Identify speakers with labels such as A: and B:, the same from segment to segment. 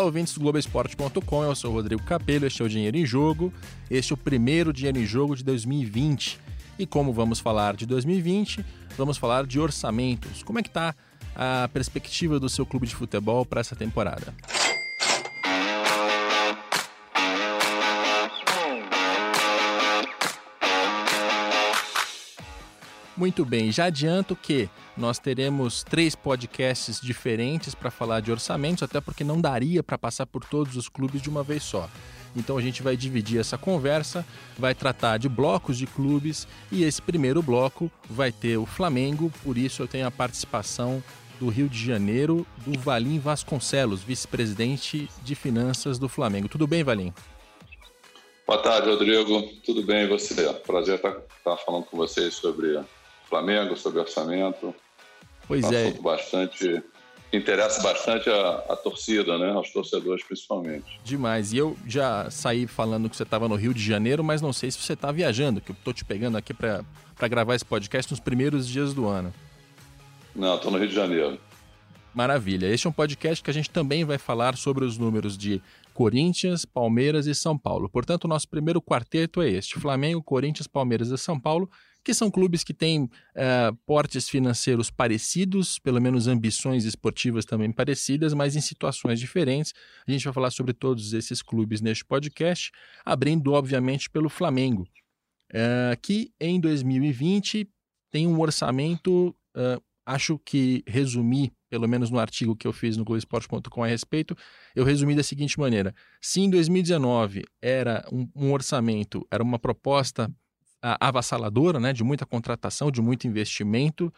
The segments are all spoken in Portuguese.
A: Olá, ouvintes do Globoesporte.com, eu sou o Rodrigo Capello, este é o Dinheiro em Jogo, este é o primeiro Dinheiro em Jogo de 2020. E como vamos falar de 2020, vamos falar de orçamentos. Como é que está a perspectiva do seu clube de futebol para essa temporada? Muito bem, já adianto que nós teremos três podcasts diferentes para falar de orçamentos, até porque não daria para passar por todos os clubes de uma vez só. Então a gente vai dividir essa conversa, vai tratar de blocos de clubes e esse primeiro bloco vai ter o Flamengo, por isso eu tenho a participação do Rio de Janeiro, do Valim Vasconcelos, vice-presidente de finanças do Flamengo. Tudo bem, Valim?
B: Boa tarde, Rodrigo. Tudo bem e você? Prazer estar, estar falando com vocês sobre Flamengo, sobre orçamento.
A: Pois é.
B: Assunto bastante interessa bastante a, a, torcida, né? Aos torcedores principalmente.
A: Demais. E eu já saí falando que você estava no Rio de Janeiro, mas não sei se você está viajando, que eu estou te pegando aqui para gravar esse podcast nos primeiros dias do ano.
B: Não, estou no Rio de Janeiro.
A: Maravilha. Este é um podcast que a gente também vai falar sobre os números de Corinthians, Palmeiras e São Paulo. Portanto, o nosso primeiro quarteto é este: Flamengo, Corinthians, Palmeiras e São Paulo que são clubes que têm uh, portes financeiros parecidos, pelo menos ambições esportivas também parecidas, mas em situações diferentes. A gente vai falar sobre todos esses clubes neste podcast, abrindo, obviamente, pelo Flamengo, uh, que em 2020 tem um orçamento, uh, acho que resumi, pelo menos no artigo que eu fiz no Globoesporte.com a respeito, eu resumi da seguinte maneira: se em 2019 era um, um orçamento, era uma proposta avassaladora, né, de muita contratação, de muito investimento,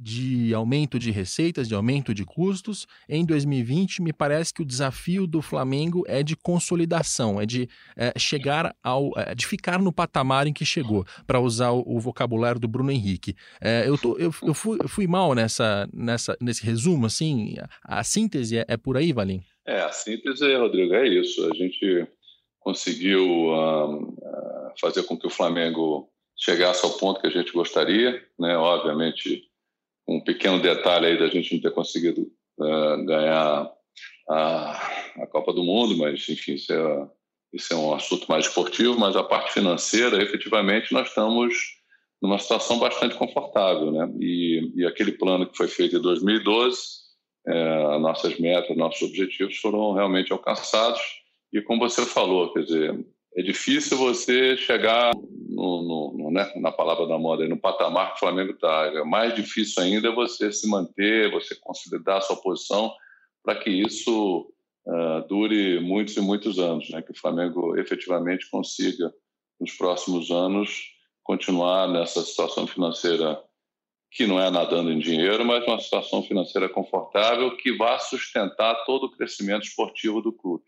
A: de aumento de receitas, de aumento de custos. Em 2020, me parece que o desafio do Flamengo é de consolidação, é de é, chegar ao. É, de ficar no patamar em que chegou, para usar o, o, vocabulário do Bruno Henrique. É, eu, tô, eu, eu, fui, eu fui mal nessa, nessa, nesse resumo, assim. A, a síntese é, é, por aí, Valim?
B: É, a síntese, Rodrigo, é isso. A gente conseguiu fazer com que o Flamengo chegasse ao ponto que a gente gostaria, né? Obviamente, um pequeno detalhe aí da gente não ter conseguido uh, ganhar a, a, Copa do Mundo, mas enfim, isso é, isso é um assunto mais esportivo, mas a parte financeira, efetivamente, nós estamos numa situação bastante confortável, né? E, e aquele plano que foi feito em 2012, é, nossas metas, nossos objetivos foram realmente alcançados. E como você falou, quer dizer, é difícil você chegar no, no, né, na palavra da moda, no patamar que o Flamengo está. É mais difícil ainda você se manter, você consolidar a sua posição para que isso uh, dure muitos e muitos anos, né? que o Flamengo efetivamente consiga, nos próximos anos, continuar nessa situação financeira que não é nadando em dinheiro, mas uma situação financeira confortável que vá sustentar todo o crescimento esportivo do clube.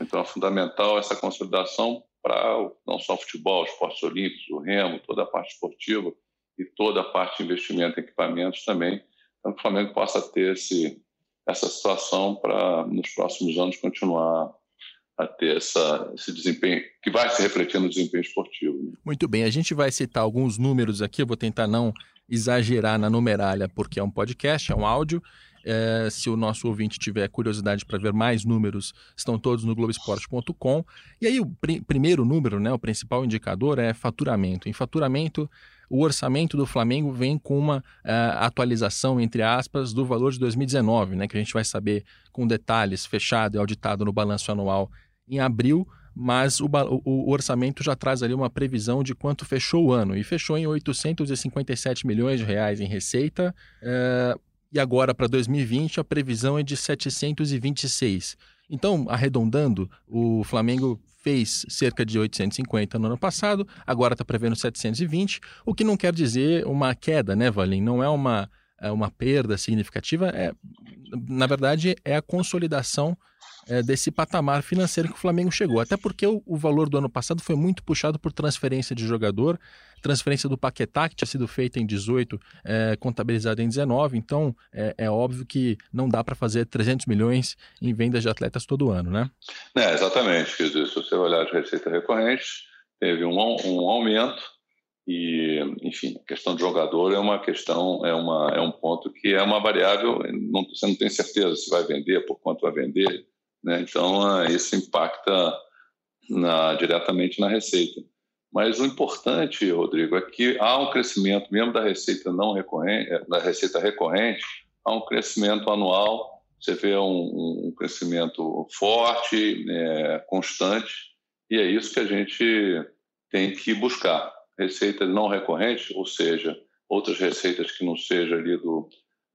B: Então, é fundamental essa consolidação para não só o futebol, os esportes olímpicos, o remo, toda a parte esportiva e toda a parte de investimento em equipamentos também, para que o Flamengo possa ter esse, essa situação para, nos próximos anos, continuar a ter essa, esse desempenho, que vai se refletir no desempenho esportivo. Né?
A: Muito bem, a gente vai citar alguns números aqui, eu vou tentar não exagerar na numeralha, porque é um podcast, é um áudio, é, se o nosso ouvinte tiver curiosidade para ver mais números, estão todos no Globoesporte.com. E aí, o pr primeiro número, né, o principal indicador é faturamento. Em faturamento, o orçamento do Flamengo vem com uma uh, atualização, entre aspas, do valor de 2019, né, que a gente vai saber com detalhes, fechado e auditado no balanço anual em abril, mas o, o, orçamento já traz ali uma previsão de quanto fechou o ano, e fechou em 857 milhões de reais em receita, uh, e agora para 2020 a previsão é de 726. Então, arredondando, o Flamengo fez cerca de 850 no ano passado, agora está prevendo 720, o que não quer dizer uma queda, né, Valim? Não é uma, é uma perda significativa, é, na verdade é a consolidação é, desse patamar financeiro que o Flamengo chegou. Até porque o, o, valor do ano passado foi muito puxado por transferência de jogador, transferência do Paquetá, que tinha sido feita em 18, é, contabilizada em 19. Então, é, é óbvio que não dá para fazer 300 milhões em vendas de atletas todo ano, né?
B: É, exatamente. Quer dizer, se você olhar as receitas recorrentes, teve um, um aumento e, enfim, a questão do jogador é uma questão, é, uma, é um ponto que é uma variável, não, você não tem certeza se vai vender, por quanto vai vender, Né? Então, isso impacta na, diretamente na receita. Mas o importante, Rodrigo, é que há um crescimento, mesmo da receita não recorrente, eh, da receita recorrente, há um crescimento anual. Você vê um, um crescimento forte, é, constante, e é isso que a gente tem que buscar. Receitas não recorrentes, ou seja, outras receitas que não sejam ali do,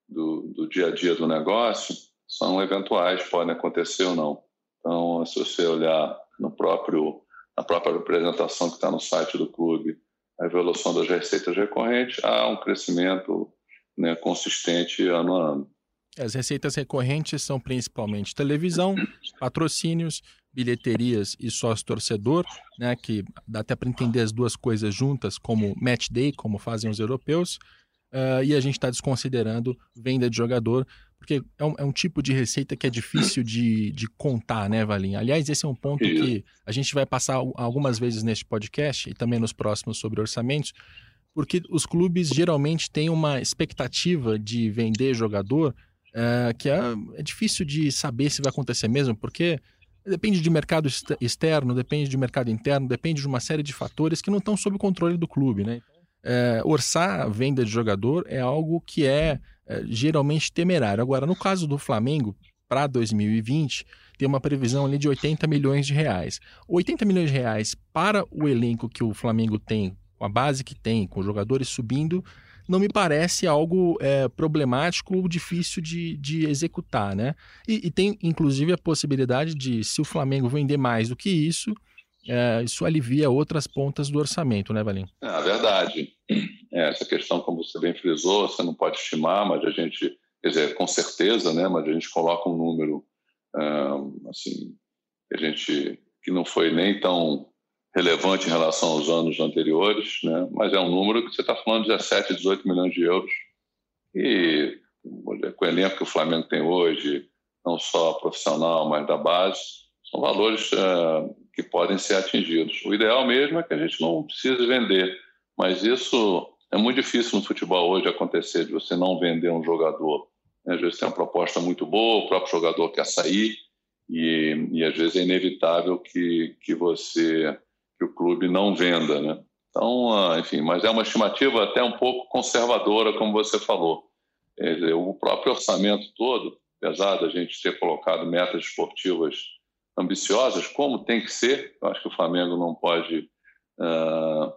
B: do, do dia a dia do negócio, são eventuais, podem acontecer ou não. Então, se você olhar no próprio na própria apresentação que está no site do clube, a evolução das receitas recorrentes, há um crescimento né, consistente ano a ano.
A: As receitas recorrentes são principalmente televisão, patrocínios, bilheterias e sócio-torcedor, né, que dá até para entender as duas coisas juntas, como match day, como fazem os europeus, uh, e a gente está desconsiderando venda de jogador, porque é um, é um, tipo de receita que é difícil de, de contar, né, Valim? Aliás, esse é um ponto que a gente vai passar algumas vezes neste podcast e também nos próximos sobre orçamentos, porque os clubes geralmente têm uma expectativa de vender jogador uh, que é, é difícil de saber se vai acontecer mesmo, porque depende de mercado externo, depende de mercado interno, depende de uma série de fatores que não estão sob o controle do clube, né? é, orçar a venda de jogador é algo que é, é geralmente temerário. Agora, no caso do Flamengo, para 2020, tem uma previsão ali de 80 milhões de reais. 80 milhões de reais para o elenco que o Flamengo tem, com a base que tem, com os jogadores subindo, não me parece algo é, problemático ou difícil de, de executar, né? E, e, tem, inclusive, a possibilidade de, se o Flamengo vender mais do que isso, é, isso alivia outras pontas do orçamento, né, Valim?
B: É verdade. É, essa questão, como você bem frisou, você não pode estimar, mas a gente, quer dizer, com certeza, né, mas a gente coloca um número, assim, que a gente, que não foi nem tão relevante em relação aos anos anteriores, né, mas é um número que você está falando de 17, 18 milhões de euros. E com o elenco que o Flamengo tem hoje, não só profissional, mas da base, são valores uh, que podem ser atingidos. O ideal mesmo é que a gente não precise vender, mas isso é muito difícil no futebol hoje acontecer, de você não vender um jogador. Às vezes tem uma proposta muito boa, o próprio jogador quer sair e, e às vezes é inevitável que, que você, que o clube não venda, né? Então, uh, enfim, mas é uma estimativa até um pouco conservadora, como você falou. O próprio orçamento todo, apesar da gente ter colocado metas esportivas ambiciosas, como tem que ser. Eu acho que o Flamengo não pode uh,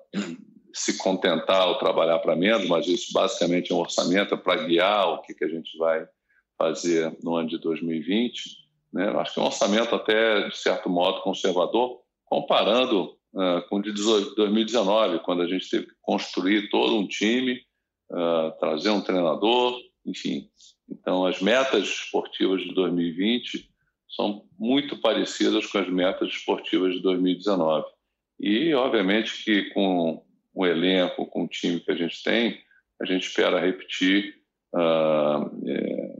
B: se contentar ou trabalhar para menos, mas isso basicamente é um orçamento para guiar o que, que a gente vai fazer no ano de 2020. Né? Eu acho que é um orçamento até, de certo modo, conservador, comparando uh, com o de 2019, quando a gente teve que construir todo um time, uh, trazer um treinador, enfim. Então, as metas esportivas de 2020 são muito parecidas com as metas esportivas de 2019. E, obviamente, que com o elenco, com o time que a gente tem, a gente espera repetir uh, é,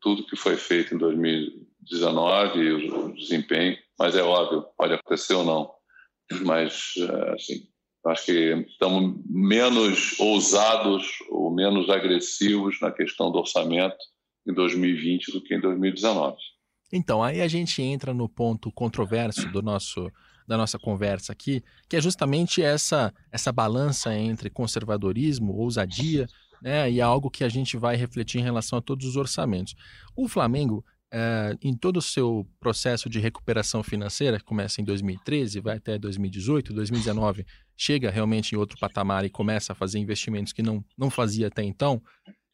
B: tudo que foi feito em 2019 e o, o, desempenho, mas é óbvio, pode acontecer ou não. Mas, uh, assim, acho que estamos menos ousados ou menos agressivos na questão do orçamento em 2020 do que em 2019.
A: Então, aí a gente entra no ponto controverso do nosso da nossa conversa aqui, que é justamente essa essa balança entre conservadorismo, ousadia, né, e algo que a gente vai refletir em relação a todos os orçamentos. O Flamengo, é, em todo o seu processo de recuperação financeira, que começa em 2013, vai até 2018, 2019, chega realmente em outro patamar e começa a fazer investimentos que não, não fazia até então.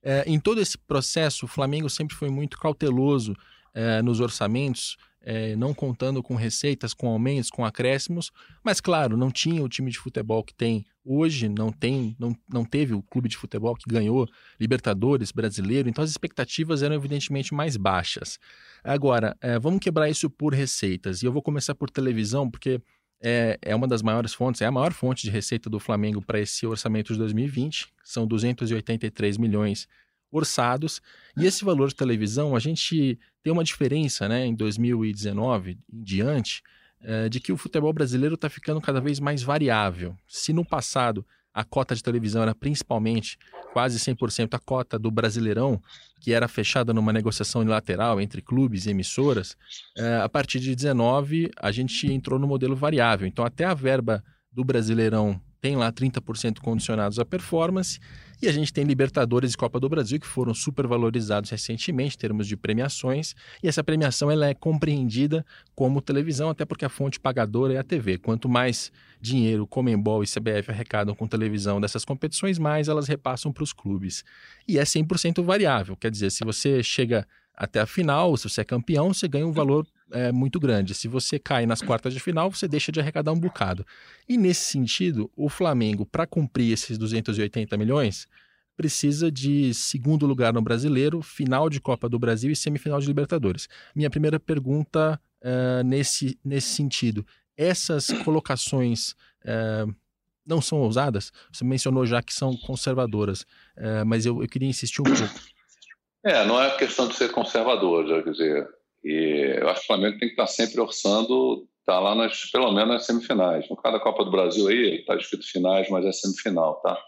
A: É, em todo esse processo, o Flamengo sempre foi muito cauteloso é, nos orçamentos, é, não contando com receitas, com aumentos, com acréscimos, mas claro, não tinha o time de futebol que tem hoje, não tem, não, não teve o clube de futebol que ganhou Libertadores brasileiro, então as expectativas eram evidentemente mais baixas. Agora, é, vamos quebrar isso por receitas, e eu vou começar por televisão, porque é, é uma das maiores fontes, é a maior fonte de receita do Flamengo para esse orçamento de 2020, são 283 milhões orçados. E esse valor de televisão, a gente tem uma diferença né, em 2019 em diante, é, de que o futebol brasileiro está ficando cada vez mais variável. Se no passado a cota de televisão era principalmente quase 100% a cota do Brasileirão, que era fechada numa negociação unilateral entre clubes e emissoras, é, a partir de 19 a gente entrou no modelo variável. Então, até a verba do Brasileirão tem lá 30% condicionados à performance, e a gente tem Libertadores e Copa do Brasil, que foram supervalorizados recentemente em termos de premiações, e essa premiação ela é compreendida como televisão, até porque a fonte pagadora é a TV. Quanto mais dinheiro Comembol e CBF arrecadam com televisão dessas competições, mais elas repassam para os clubes. E é 100% variável, quer dizer, se você chega até a final, se você é campeão, você ganha um valor é, muito grande. Se você cai nas quartas de final, você deixa de arrecadar um bocado. E nesse sentido, o Flamengo, para cumprir esses 280 milhões, precisa de segundo lugar no brasileiro, final de Copa do Brasil e semifinal de Libertadores. Minha primeira pergunta é, nesse, nesse sentido: essas colocações. É, não são ousadas? Você mencionou já que são conservadoras, é, mas eu, eu queria insistir um pouco.
B: É, não é questão de ser conservador, já quer dizer, e eu acho que o Flamengo tem que estar sempre orçando, tá lá nas, pelo menos nas semifinais. No caso da Copa do Brasil aí, está escrito finais, mas é semifinal, tá?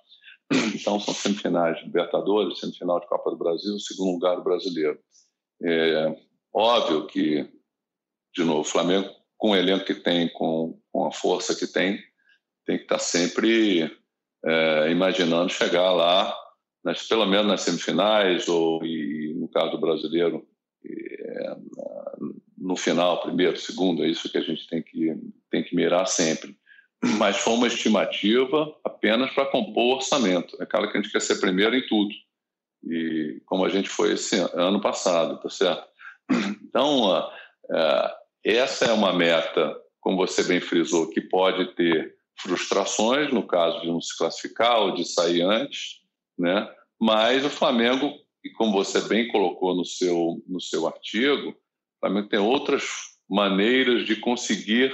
B: Então são semifinais de Libertadores, semifinal de Copa do Brasil, segundo lugar do brasileiro. É óbvio que, de novo, o Flamengo, com o elenco que tem, com, com a força que tem, tem que estar sempre é, imaginando chegar lá, nas, pelo menos nas semifinais, ou, e, no caso do brasileiro, no final, primeiro, segundo, é isso que a gente tem que, tem que mirar sempre. Mas foi uma estimativa apenas para compor o orçamento. É claro que a gente quer ser primeiro em tudo. E como a gente foi esse ano passado, tá certo? Então, é, essa é uma meta, como você bem frisou, que pode ter frustrações, no caso de não se classificar ou de sair antes, né? mas o Flamengo e como você bem colocou no seu, no seu artigo, também tem outras maneiras de conseguir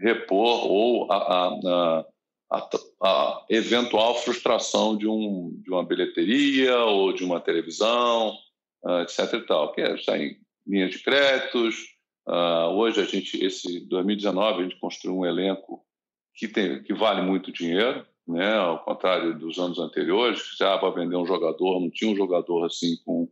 B: repor ou a, a, a, a, eventual frustração de, um, de uma bilheteria ou de uma televisão, uh, etc. E tal, que é, em linhas de créditos. Uh, hoje a gente, esse 2019, a gente construiu um elenco que, tem, que vale muito dinheiro, né? ao contrário dos anos anteriores, que já para vender um jogador, não tinha um jogador assim com,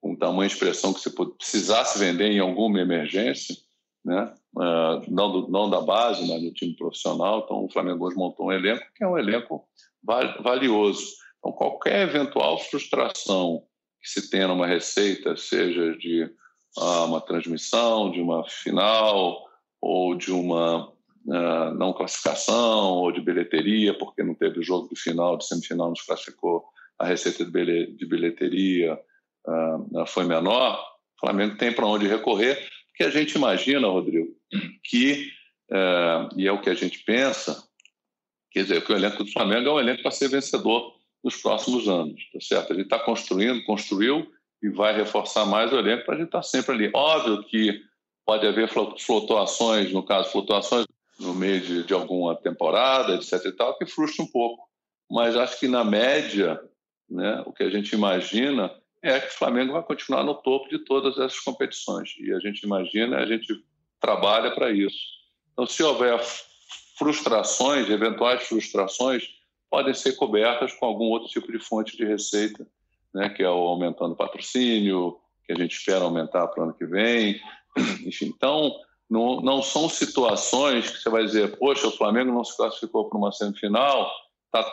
B: com tamanho de expressão que você precisasse vender em alguma emergência, né? Uh, não, do, não da base, mas do time profissional. Então, o Flamengo hoje montou um elenco que é um elenco valioso. Então, qualquer eventual frustração que se tenha numa receita, seja de uh, uma transmissão, de uma final ou de uma uh, não classificação ou de bilheteria, porque não teve jogo de final, de semifinal, nos classificou, a receita de bilheteria uh, foi menor, o Flamengo tem para onde recorrer, porque a gente imagina, Rodrigo, que, uh, e é o que a gente pensa, quer dizer, que o elenco do Flamengo é um elenco para ser vencedor nos próximos anos, tá certo? Ele está construindo, construiu e vai reforçar mais o elenco para a gente estar tá sempre ali. Óbvio que pode haver flutuações, no caso, flutuações no meio de, de alguma temporada, etc. e tal, que frustra um pouco. Mas acho que na média, né, o que a gente imagina é que o Flamengo vai continuar no topo de todas essas competições. E a gente imagina, a gente trabalha para isso. Então, se houver frustrações, eventuais frustrações, podem ser cobertas com algum outro tipo de fonte de receita, né, que é o aumentando patrocínio, que a gente espera aumentar para o ano que vem. Enfim, então, não, não são situações que você vai dizer, poxa, o Flamengo não se classificou para uma semifinal, está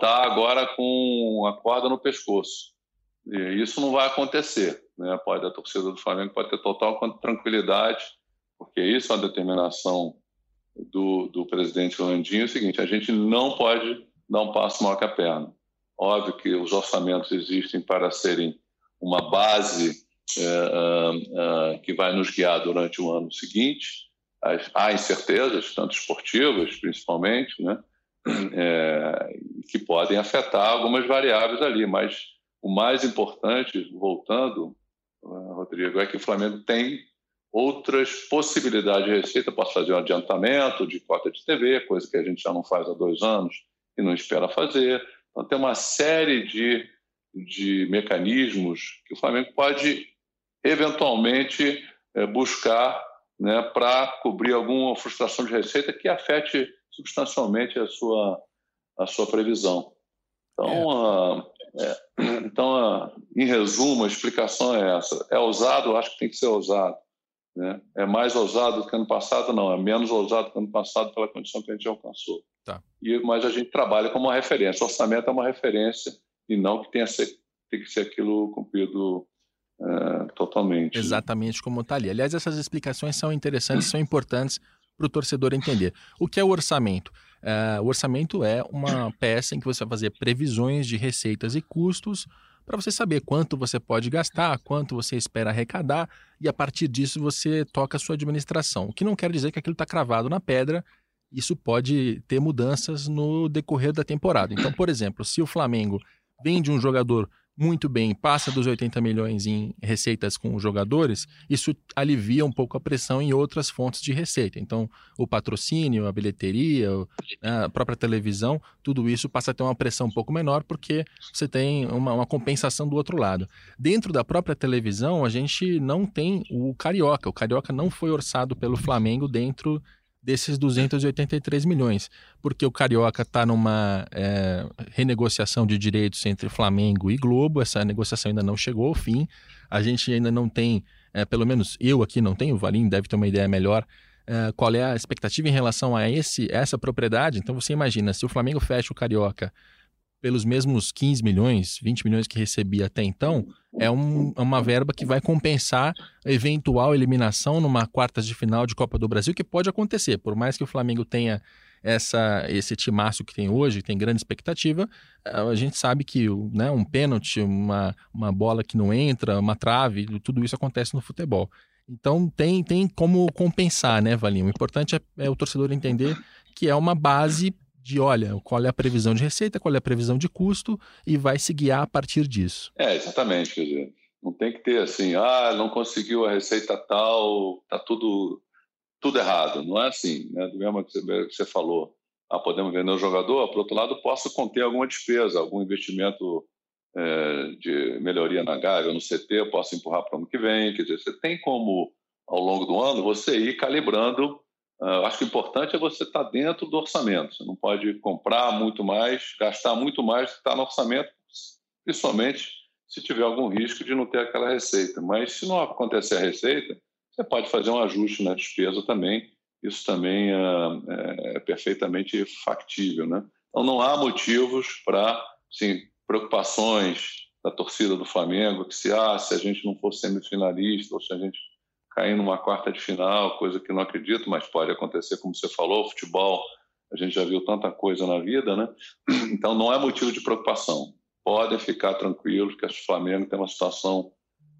B: tá agora com a corda no pescoço. E isso não vai acontecer. Né? Pode, a torcida do Flamengo pode ter total tranquilidade, porque isso é uma determinação do, do presidente Landinho, é o seguinte, a gente não pode dar um passo maior que a perna. Óbvio que os orçamentos existem para serem uma base é, que vai nos guiar durante o ano seguinte. Há incertezas, tanto esportivas, principalmente, né? É, que podem afetar algumas variáveis ali, mas o mais importante, voltando, Rodrigo, é que o Flamengo tem outras possibilidades de receita. Posso fazer um adiantamento de cota de TV, coisa que a gente já não faz há dois anos e não espera fazer. Então, tem uma série de, de mecanismos que o Flamengo pode eventualmente é, buscar né, para cobrir alguma frustração de receita que afete substancialmente a sua, a sua previsão. Então, é. é, então em resumo, a explicação é essa. É ousado? Acho que tem que ser ousado. Né? É mais ousado do que ano passado? Não, é menos ousado do que ano passado pela condição que a gente alcançou. Tá. E, mas a gente trabalha como uma referência. O orçamento é uma referência e não que tenha ser, tem que ser aquilo cumprido é, totalmente.
A: Exatamente como está ali. Aliás, essas explicações são interessantes, são importantes para o torcedor entender. O que é o orçamento? É, o orçamento é uma peça em que você vai fazer previsões de receitas e custos para você saber quanto você pode gastar, quanto você espera arrecadar e a partir disso você toca a sua administração. O que não quer dizer que aquilo está cravado na pedra, isso pode ter mudanças no decorrer da temporada. Então, por exemplo, se o Flamengo vende um jogador muito bem, passa dos 80 milhões em receitas com os jogadores, isso alivia um pouco a pressão em outras fontes de receita. Então, o patrocínio, a bilheteria, né, a própria televisão, tudo isso passa a ter uma pressão um pouco menor porque você tem uma, uma compensação do outro lado. Dentro da própria televisão, a gente não tem o Carioca. O Carioca não foi orçado pelo Flamengo dentro desses 283 milhões, porque o Carioca está numa é, renegociação de direitos entre Flamengo e Globo, essa negociação ainda não chegou ao fim, a gente ainda não tem, é, pelo menos eu aqui não tenho, o Valim deve ter uma ideia melhor, é, qual é a expectativa em relação a esse, essa propriedade, então você imagina, se o Flamengo fecha o Carioca pelos mesmos 15 milhões, 20 milhões que recebia até então, é um, é uma verba que vai compensar a eventual eliminação numa quartas de final de Copa do Brasil, que pode acontecer. Por mais que o Flamengo tenha essa, esse timaço que tem hoje, que tem grande expectativa, a gente sabe que né, um pênalti, uma, uma bola que não entra, uma trave, tudo isso acontece no futebol. Então tem, tem como compensar, né, Valinho? O importante é, é o torcedor entender que é uma base de olha, qual é a previsão de receita, qual é a previsão de custo e vai se guiar a partir disso.
B: É, exatamente, quer dizer, não tem que ter assim, ah, não conseguiu a receita tal, tá tudo tudo errado, não é assim, né? Do mesmo que você, falou, ah, podemos vender o jogador, por outro lado, posso conter alguma despesa, algum investimento é, de melhoria na Gávea, no CT, eu posso empurrar para o ano que vem, quer dizer, você tem como, ao longo do ano, você ir calibrando eu acho que o importante é você estar dentro do orçamento. Você não pode comprar muito mais, gastar muito mais do que está no orçamento, principalmente se tiver algum risco de não ter aquela receita. Mas se não acontecer a receita, você pode fazer um ajuste na despesa também. Isso também é, é perfeitamente factível. Né? Então não há motivos para assim, preocupações da torcida do Flamengo, que se, ah, se a gente não for semifinalista ou se a gente cair numa quarta de final, coisa que não acredito, mas pode acontecer, como você falou, futebol, a gente já viu tanta coisa na vida, né? Então não é motivo de preocupação. Podem ficar tranquilos que o Flamengo tem uma situação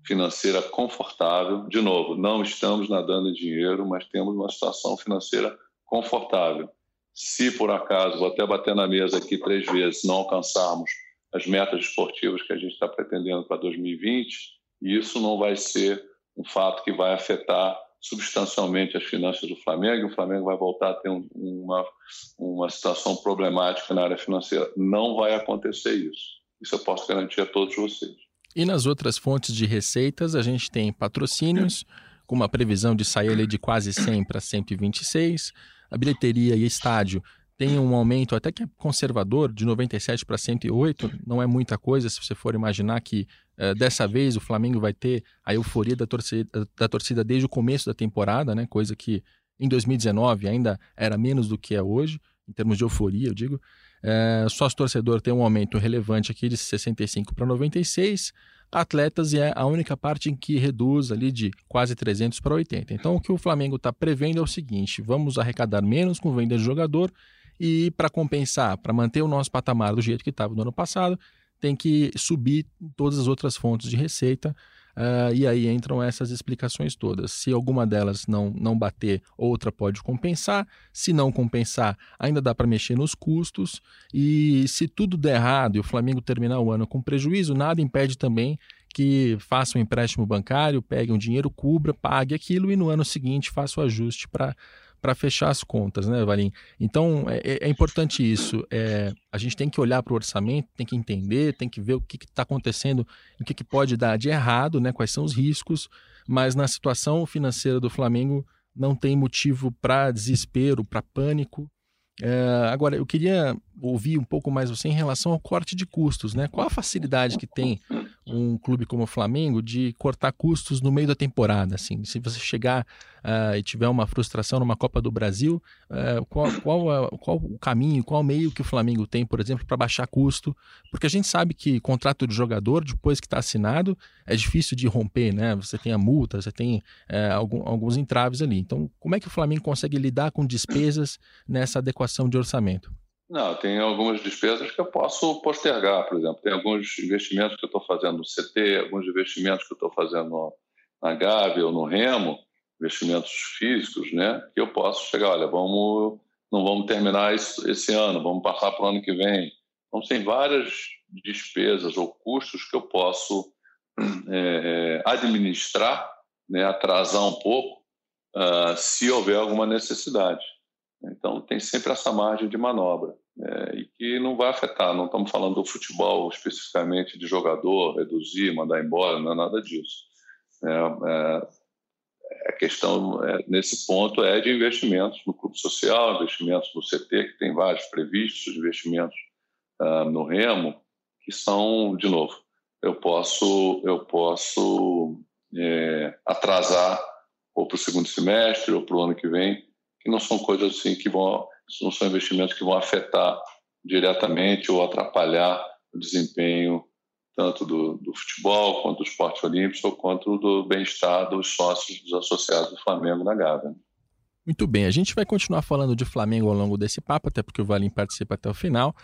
B: financeira confortável. De novo, não estamos nadando em dinheiro, mas temos uma situação financeira confortável. Se por acaso, vou até bater na mesa aqui três vezes, não alcançarmos as metas esportivas que a gente está pretendendo para 2020, isso não vai ser um fato que vai afetar substancialmente as finanças do Flamengo o Flamengo vai voltar a ter um, uma, uma situação problemática na área financeira. Não vai acontecer isso. Isso eu posso garantir a todos vocês.
A: E nas outras fontes de receitas, a gente tem patrocínios, com uma previsão de sair de quase 100 para 126, a bilheteria e estádio tem um aumento até que é conservador, de 97 para 108, não é muita coisa se você for imaginar que uh, dessa vez o Flamengo vai ter a euforia da torcida, da torcida desde o começo da temporada, né? coisa que em 2019 ainda era menos do que é hoje, em termos de euforia, eu digo. Uh, sócio torcedor tem um aumento relevante aqui de 65 para 96, atletas é a única parte em que reduz ali de quase 300 para 80. Então o que o Flamengo está prevendo é o seguinte: vamos arrecadar menos com venda de jogador e para compensar, para manter o nosso patamar do jeito que estava no ano passado, tem que subir todas as outras fontes de receita. Uh, e aí entram essas explicações todas. Se alguma delas não, não bater, outra pode compensar. Se não compensar, ainda dá para mexer nos custos. E se tudo der errado e o Flamengo terminar o ano com prejuízo, nada impede também que faça um empréstimo bancário, pegue um dinheiro, cubra, pague aquilo e no ano seguinte faça o ajuste para para fechar as contas, né, Valim? Então é, é, é importante isso. É, a gente tem que olhar para o orçamento, tem que entender, tem que ver o que está acontecendo, o que, que pode dar de errado, né? Quais são os riscos. Mas na situação financeira do Flamengo não tem motivo para desespero, para pânico. É, agora, eu queria ouvir um pouco mais você em relação ao corte de custos, né? Qual a facilidade que tem um clube como o Flamengo de cortar custos no meio da temporada, assim? Se você chegar uh, e tiver uma frustração numa Copa do Brasil, uh, qual, qual, qual o caminho, qual o meio que o Flamengo tem, por exemplo, para baixar custo? Porque a gente sabe que contrato de jogador, depois que está assinado, é difícil de romper, né? Você tem a multa, você tem uh, algum, alguns entraves ali. Então, como é que o Flamengo consegue lidar com despesas nessa adequação de orçamento?
B: Não, tem algumas despesas que eu posso postergar, por exemplo. Tem alguns investimentos que eu estou fazendo no CT, alguns investimentos que eu estou fazendo na Gávea ou no Remo, investimentos físicos, né? Que eu posso chegar, olha, vamos, não vamos terminar isso, esse ano, vamos passar para o ano que vem. Então, tem várias despesas ou custos que eu posso é, administrar, né? atrasar um pouco, uh, se houver alguma necessidade. Então, tem sempre essa margem de manobra. É, e que não vai afetar, não estamos falando do futebol especificamente de jogador, reduzir, mandar embora, não é nada disso. É, é, a questão é, nesse ponto é de investimentos no clube social, investimentos no CT, que tem vários previstos, investimentos uh, no Remo, que são, de novo, eu posso, eu posso é, atrasar ou para o segundo semestre ou para o ano que vem que não são coisas assim que vão, não são investimentos que vão afetar diretamente ou atrapalhar o desempenho tanto do, do futebol quanto do esporte olímpico quanto do bem-estar dos sócios dos associados do Flamengo na Gávea.
A: Muito bem, a gente vai continuar falando de Flamengo ao longo desse papo, até porque o Valim participa até o final.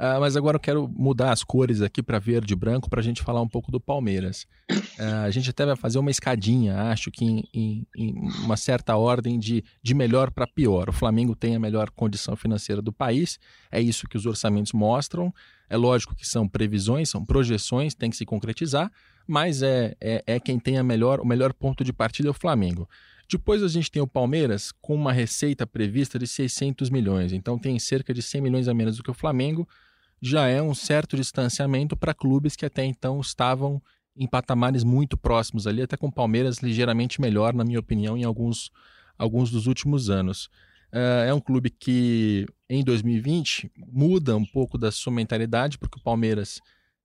A: Uh, mas agora eu quero mudar as cores aqui para verde e branco para a gente falar um pouco do Palmeiras. Uh, a gente até vai fazer uma escadinha, acho que em, em, em uma certa ordem de, de melhor para pior. O Flamengo tem a melhor condição financeira do país, é isso que os orçamentos mostram. É lógico que são previsões, são projeções, tem que se concretizar, mas é, é, é quem tem a melhor, o melhor ponto de partida é o Flamengo. Depois a gente tem o Palmeiras com uma receita prevista de 600 milhões, então tem cerca de 100 milhões a menos do que o Flamengo já é um certo distanciamento para clubes que até então estavam em patamares muito próximos ali, até com o Palmeiras ligeiramente melhor, na minha opinião, em alguns, alguns dos últimos anos. Uh, é um clube que em 2020 muda um pouco da sua mentalidade, porque o Palmeiras,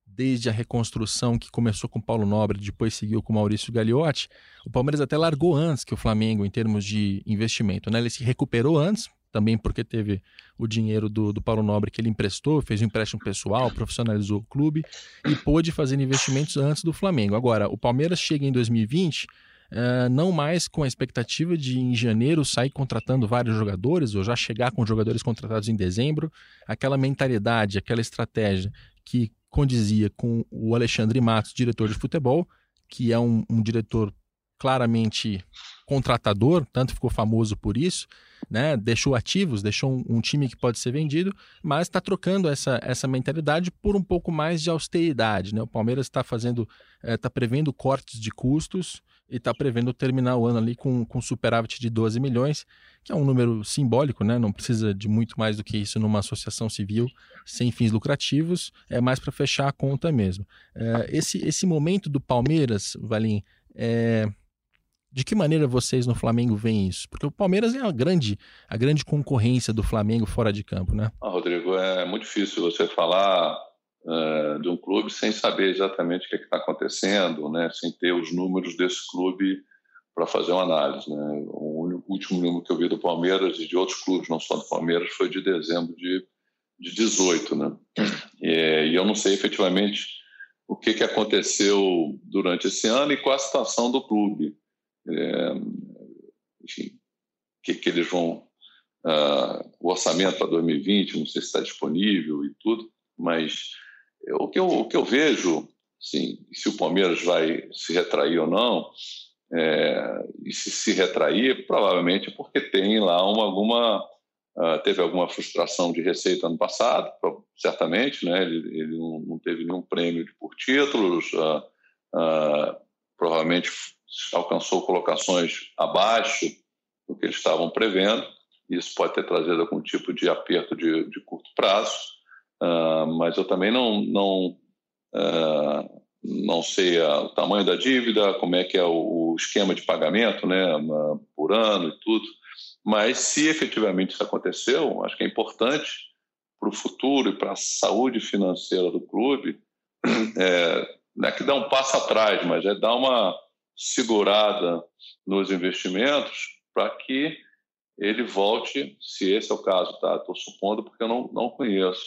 A: desde a reconstrução que começou com Paulo Nobre, depois seguiu com Maurício Gagliotti, o Palmeiras até largou antes que o Flamengo em termos de investimento. Né? Ele se recuperou antes, também porque teve o dinheiro do, do Paulo Nobre que ele emprestou, fez um empréstimo pessoal, profissionalizou o clube e pôde fazer investimentos antes do Flamengo. Agora, o Palmeiras chega em 2020 Uh, eh, não mais com a expectativa de em janeiro sair contratando vários jogadores ou já chegar com jogadores contratados em dezembro, aquela mentalidade, aquela estratégia que condizia com o Alexandre Matos, diretor de futebol, que é um, um diretor claramente contratador, tanto ficou famoso por isso, né? Deixou ativos, deixou um, um time que pode ser vendido, mas está trocando essa, essa mentalidade por um pouco mais de austeridade, né? O Palmeiras está fazendo, está eh, é, prevendo cortes de custos e está prevendo terminar o ano ali com, com superávit de 12 milhões, que é um número simbólico, né? Não precisa de muito mais do que isso numa associação civil sem fins lucrativos, é mais para fechar a conta mesmo. É, esse, esse momento do Palmeiras, Valim, é, de que maneira vocês no Flamengo veem isso? Porque o Palmeiras é a grande, a grande concorrência do Flamengo fora de campo, né?
B: Ah, Rodrigo, é muito difícil você falar uh, de um clube sem saber exatamente o que é está acontecendo, né? sem ter os números desse clube para fazer uma análise. Né? O último número que eu vi do Palmeiras e de outros clubes, não só do Palmeiras, foi de dezembro de, de 18. Né? E, e eu não sei efetivamente o que, que aconteceu durante esse ano e qual a situação do clube é, enfim, que, que eles vão. Uh, o orçamento para 2020, não sei se está disponível e tudo, mas o que eu, o que eu vejo, sim, se o Palmeiras vai se retrair ou não, é, e se se retrair, provavelmente porque tem lá uma, alguma. Uh, teve alguma frustração de receita ano passado, certamente, né? ele, ele não, não teve nenhum prêmio por títulos, uh, provavelmente alcançou colocações abaixo do que eles estavam prevendo. Isso pode ter trazido algum tipo de aperto de, de curto prazo, uh, mas eu também não, não, uh, não sei a, o tamanho da dívida, como é que é o, o esquema de pagamento né, por ano e tudo. Mas se efetivamente isso aconteceu, acho que é importante para o futuro e para a saúde financeira do clube, é, não é que dá um passo atrás, mas é dar uma segurada nos investimentos para que ele volte, se esse é o caso, tá? Estou supondo porque eu não, não conheço,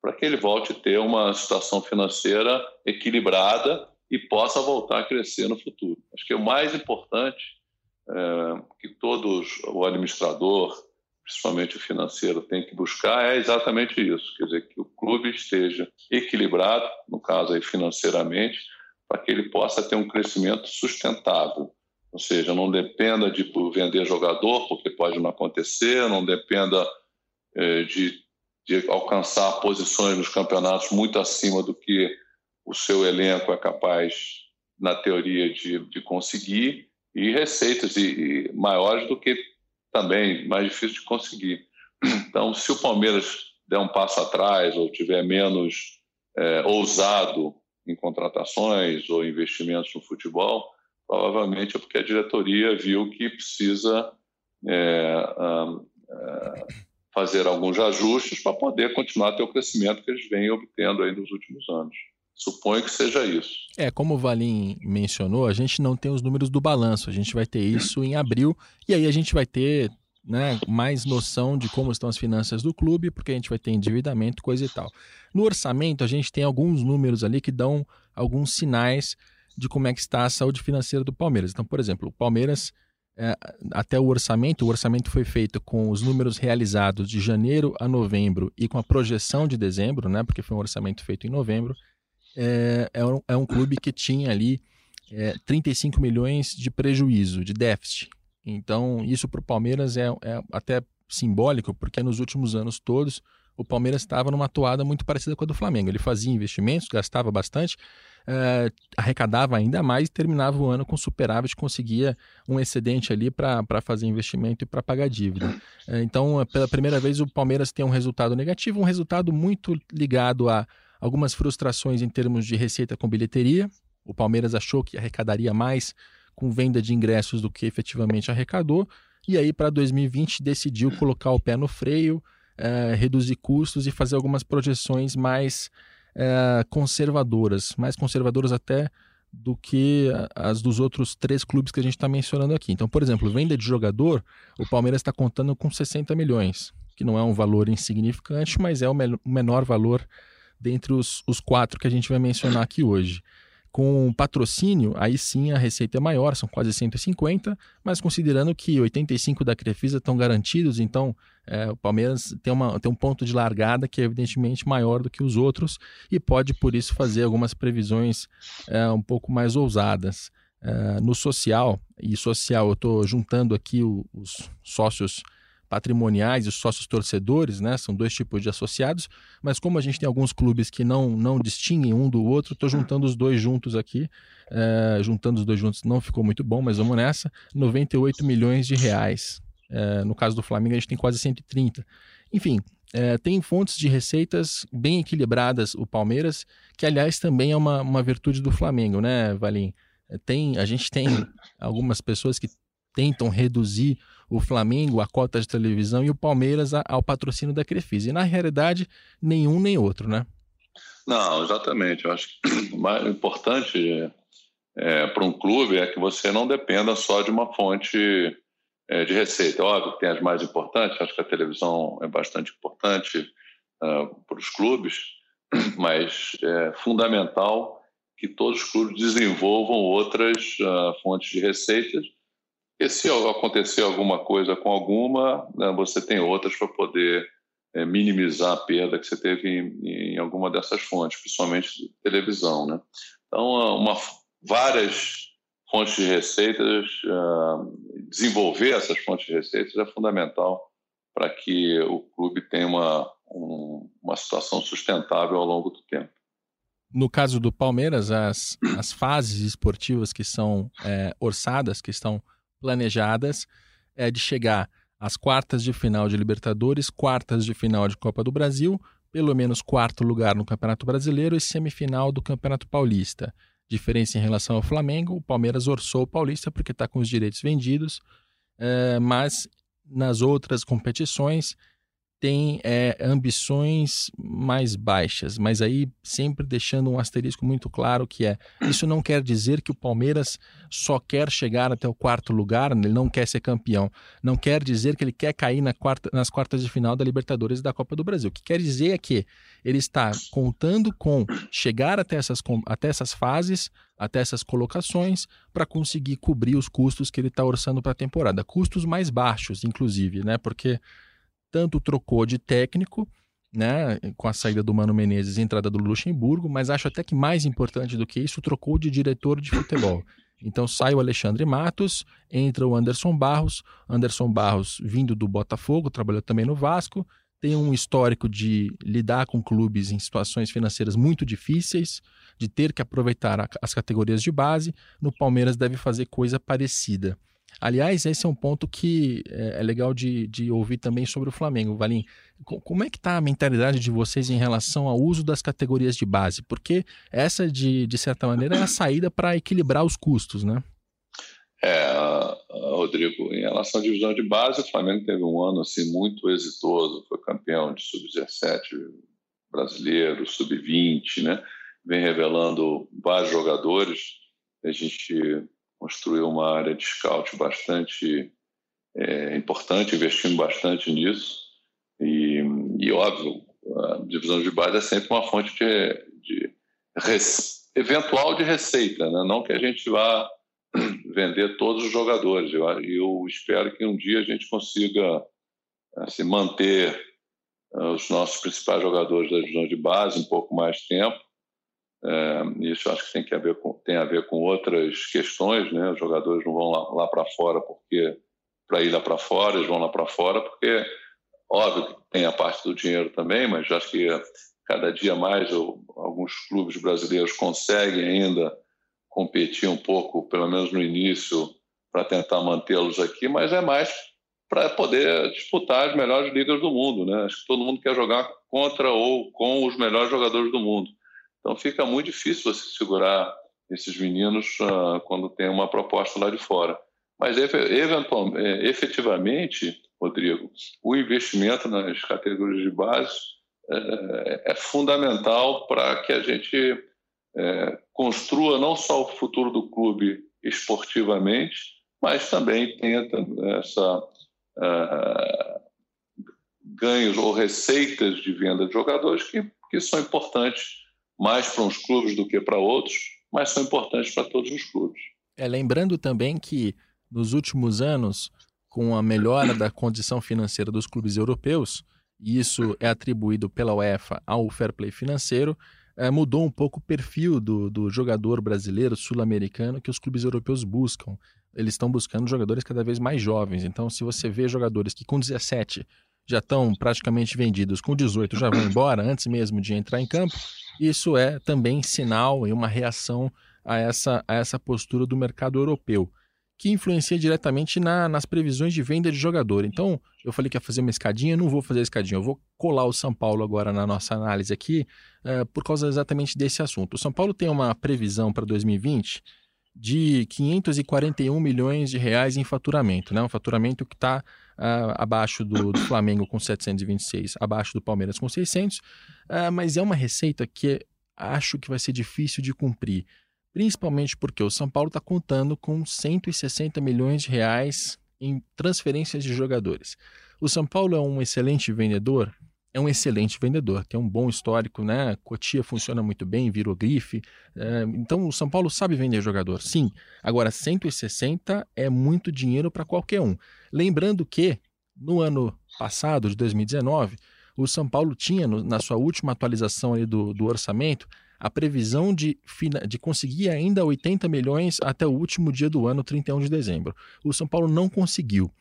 B: para que ele volte a ter uma situação financeira equilibrada e possa voltar a crescer no futuro. Acho que o mais importante é, que todos, o administrador, principalmente o financeiro, tem que buscar é exatamente isso, quer dizer, que o clube esteja equilibrado, no caso aí financeiramente, para que ele possa ter um crescimento sustentável. Ou seja, não dependa de vender jogador, porque pode não acontecer, não dependa é, de, de alcançar posições nos campeonatos muito acima do que o seu elenco é capaz, na teoria, de, de conseguir, e receitas e, e maiores do que também mais difícil de conseguir. Então, se o Palmeiras der um passo atrás ou tiver menos é, ousado em contratações ou investimentos no futebol, provavelmente é porque a diretoria viu que precisa é, é, fazer alguns ajustes para poder continuar a ter o crescimento que eles vêm obtendo aí nos últimos anos. Suponho que seja isso.
A: É, como o Valim mencionou, a gente não tem os números do balanço. A gente vai ter isso em abril e aí a gente vai ter né, mais noção de como estão as finanças do clube, porque a gente vai ter endividamento, coisa e tal. No orçamento, a gente tem alguns números ali que dão alguns sinais de como é que está a saúde financeira do Palmeiras. Então, por exemplo, o Palmeiras, é, até o orçamento, o orçamento foi feito com os números realizados de janeiro a novembro e com a projeção de dezembro, né, porque foi um orçamento feito em novembro é, é, um, é um clube que tinha ali é, 35 milhões de prejuízo, de déficit. Então, isso para o Palmeiras é, é até simbólico, porque nos últimos anos todos o Palmeiras estava numa toada muito parecida com a do Flamengo. Ele fazia investimentos, gastava bastante, é, arrecadava ainda mais e terminava o ano com superávit, conseguia um excedente ali para fazer investimento e para pagar dívida. É, então, pela primeira vez, o Palmeiras tem um resultado negativo, um resultado muito ligado a algumas frustrações em termos de receita com bilheteria. O Palmeiras achou que arrecadaria mais com venda de ingressos do que efetivamente arrecadou. E aí, para 2020, decidiu colocar o pé no freio, é, reduzir custos e fazer algumas projeções mais é, conservadoras, mais conservadoras até do que as dos outros três clubes que a gente está mencionando aqui. Então, por exemplo, venda de jogador, o Palmeiras está contando com 60 milhões, que não é um valor insignificante, mas é o menor valor dentre os, os quatro que a gente vai mencionar aqui hoje. Com patrocínio, aí sim a receita é maior, são quase 150, mas considerando que 85 da Crefisa estão garantidos, então é, o Palmeiras tem, uma, tem um ponto de largada que é evidentemente maior do que os outros e pode, por isso, fazer algumas previsões é, um pouco mais ousadas. É, no social, e social eu estou juntando aqui o, os sócios patrimoniais e os sócios torcedores, né? São dois tipos de associados, mas como a gente tem alguns clubes que não, não distinguem um do outro, estou juntando os dois juntos aqui. É, juntando os dois juntos não ficou muito bom, mas vamos nessa. 98 milhões de reais. É, no caso do Flamengo, a gente tem quase 130. Enfim, é, tem fontes de receitas bem equilibradas o Palmeiras, que aliás também é uma, uma virtude do Flamengo, né, Valim? Tem, a gente tem algumas pessoas que tentam reduzir o Flamengo a cota de televisão e o Palmeiras ao patrocínio da Crefisa. E na realidade, nenhum nem outro, né?
B: Não, exatamente. Eu acho que o mais importante é, para um clube é que você não dependa só de uma fonte é, de receita. Óbvio que tem as mais importantes, acho que a televisão é bastante importante uh, para os clubes, mas é fundamental que todos os clubes desenvolvam outras uh, fontes de receitas e se acontecer alguma coisa com alguma, né, você tem outras para poder é, minimizar a perda que você teve em, em, alguma dessas fontes, principalmente televisão. Né? Então, uma, várias fontes de receitas, uh, desenvolver essas fontes de receitas é fundamental para que o clube tenha uma, um, uma situação sustentável ao longo do tempo.
A: No caso do Palmeiras, as, as fases esportivas que são é, orçadas, que estão planejadas é de chegar às quartas de final de Libertadores, quartas de final de Copa do Brasil, pelo menos quarto lugar no Campeonato Brasileiro e semifinal do Campeonato Paulista. Diferença em relação ao Flamengo, o Palmeiras orçou o Paulista porque está com os direitos vendidos, é, mas nas outras competições tem é, ambições mais baixas, mas aí sempre deixando um asterisco muito claro que é isso não quer dizer que o Palmeiras só quer chegar até o quarto lugar, ele não quer ser campeão, não quer dizer que ele quer cair na quarta, nas quartas de final da Libertadores e da Copa do Brasil. O que quer dizer é que ele está contando com chegar até essas, até essas fases, até essas colocações, para conseguir cobrir os custos que ele está orçando para a temporada, custos mais baixos, inclusive, né? Porque tanto trocou de técnico, né, com a saída do Mano Menezes e a entrada do Luxemburgo, mas acho até que mais importante do que isso, trocou de diretor de futebol. Então sai o Alexandre Matos, entra o Anderson Barros, Anderson Barros vindo do Botafogo, trabalhou também no Vasco, tem um histórico de lidar com clubes em situações financeiras muito difíceis, de ter que aproveitar as categorias de base. No Palmeiras deve fazer coisa parecida. Aliás, esse é um ponto que é, é legal de, de ouvir também sobre o Flamengo. Valim, como é que está a mentalidade de vocês em relação ao uso das categorias de base? Porque essa, de, de certa maneira, é a saída para equilibrar os custos, né?
B: É, Rodrigo, em relação à divisão de base, o Flamengo teve um ano assim muito exitoso, foi campeão de sub-17 brasileiro, sub-20, né? Vem revelando vários jogadores. A gente construiu uma área de scout bastante é, importante, investindo bastante nisso. E, e, óbvio, a divisão de base é sempre uma fonte de, de eventual de receita, né? não que a gente vá vender todos os jogadores. Eu, eu espero que um dia a gente consiga assim, manter uh, os nossos principais jogadores da divisão de base um pouco mais tempo é, isso acho que tem, que a ver com, tem a ver com outras questões, né? Os jogadores não vão lá, lá para fora porque para ir lá para fora, eles vão lá para fora porque, óbvio que tem a parte do dinheiro também, mas acho que cada dia mais eu, alguns clubes brasileiros conseguem ainda competir um pouco, pelo menos no início, para tentar mantê-los aqui, mas é mais para poder disputar as melhores ligas do mundo, né? Acho que todo mundo quer jogar contra ou com os melhores jogadores do mundo. Então fica muito difícil você segurar esses meninos uh, quando tem uma proposta lá de fora. Mas eventualmente, é, efetivamente, Rodrigo, o investimento nas categorias de base é, é fundamental para que a gente é, construa não só o futuro do clube esportivamente, mas também tenha essa uh, ganhos ou receitas de venda de jogadores que, que são importantes mais para uns clubes do que para outros, mas são importantes para todos os clubes.
A: É, lembrando também que nos últimos anos, com a melhora da condição financeira dos clubes europeus, e isso é atribuído pela UEFA ao fair play financeiro, é, mudou um pouco o perfil do, do jogador brasileiro, sul-americano, que os clubes europeus buscam. Eles estão buscando jogadores cada vez mais jovens. Então, se você vê jogadores que com 17 já estão praticamente vendidos, com 18 já vão embora antes mesmo de entrar em campo, isso é também sinal e uma reação a essa, a essa postura do mercado europeu, que influencia diretamente na, nas previsões de venda de jogador. Então, eu falei que ia fazer uma escadinha, não vou fazer a escadinha, eu vou colar o São Paulo agora na nossa análise aqui, uh, por causa exatamente desse assunto. O São Paulo tem uma previsão para 2020 de 541 milhões de reais em faturamento, né? um faturamento que está uh, abaixo do, do, Flamengo com 726, abaixo do Palmeiras com 600, uh, ah, mas é uma receita que acho que vai ser difícil de cumprir, principalmente porque o São Paulo está contando com 160 milhões de reais em transferências de jogadores. O São Paulo é um excelente vendedor, é um excelente vendedor, tem um bom histórico, né? Cotia funciona muito bem, virou grife. É, então o São Paulo sabe vender jogador, sim. Agora, 160 é muito dinheiro para qualquer um. Lembrando que no ano passado, de 2019, o São Paulo tinha, no, na sua última atualização ali do, do orçamento, a previsão de, de conseguir ainda 80 milhões até o último dia do ano, 31 de dezembro. O São Paulo não conseguiu.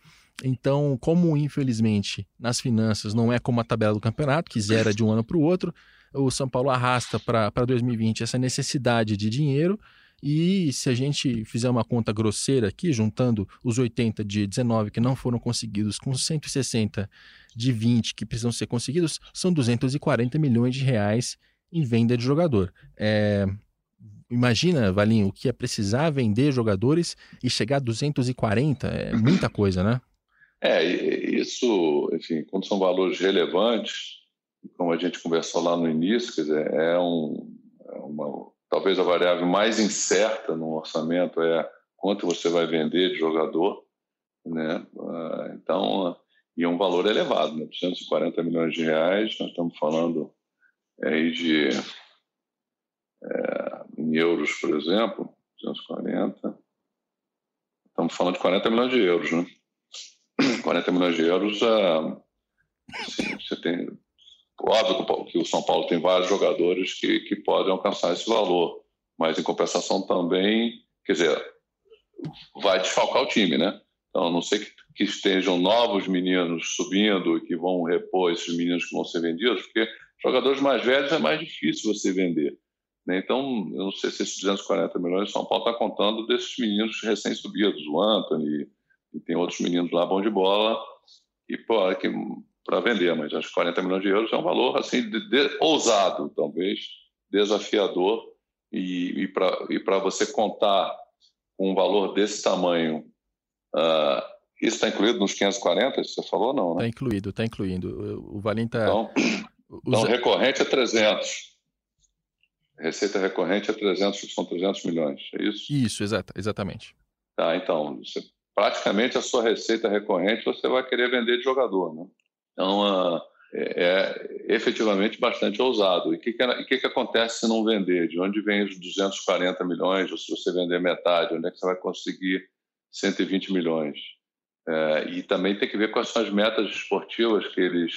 A: Então, como infelizmente nas finanças não é como a tabela do campeonato, que zera de um ano para o outro, o São Paulo arrasta para 2020 essa necessidade de dinheiro. E se a gente fizer uma conta grosseira aqui, juntando os 80 de 19 que não foram conseguidos com 160 de 20 que precisam ser conseguidos, são 240 milhões de reais em venda de jogador. É, imagina, Valinho, o que é precisar vender jogadores e chegar a 240, é muita coisa, né?
B: É, isso, enfim, quando são valores relevantes, como a gente conversou lá no início, quer dizer, é, um, é uma, talvez a variável mais incerta no orçamento é quanto você vai vender de jogador, né? Ah, então, e é um valor elevado, né? 240 milhões de reais, nós estamos falando aí de é, em euros, por exemplo, 240, estamos falando de 40 milhões de euros, né? 40 milhões de euros, assim, você tem. Óbvio que o São Paulo tem vários jogadores que, que podem alcançar esse valor, mas em compensação também, quer dizer, vai desfalcar o time, né? Então, a não sei que, que estejam novos meninos subindo e que vão repor esses meninos que vão ser vendidos, porque jogadores mais velhos é mais difícil você vender. Né? Então, eu não sei se esses 240 milhões, São Paulo está contando desses meninos recém-subidos, o Anthony, e tem outros meninos lá bom de bola e pô, que para vender, mas acho que 40 milhões de euros é um valor assim de, de, ousado, talvez desafiador e, e para você contar com um valor desse tamanho, uh, isso está incluído nos 540? Você falou não?
A: Está né? incluído, está incluindo. O Valim está.
B: Então, então, recorrente é 300. Receita recorrente é 300, são 300 milhões, é isso?
A: Isso, exata, exatamente.
B: Tá, então, você praticamente a sua receita recorrente você vai querer vender de jogador. Né? Então, uh, é, é, efetivamente bastante ousado. E o que, que, que, que, acontece se não vender? De onde vem os 240 milhões? Ou se você vender metade, onde é que você vai conseguir 120 milhões? É, e também tem que ver quais são as metas esportivas que eles,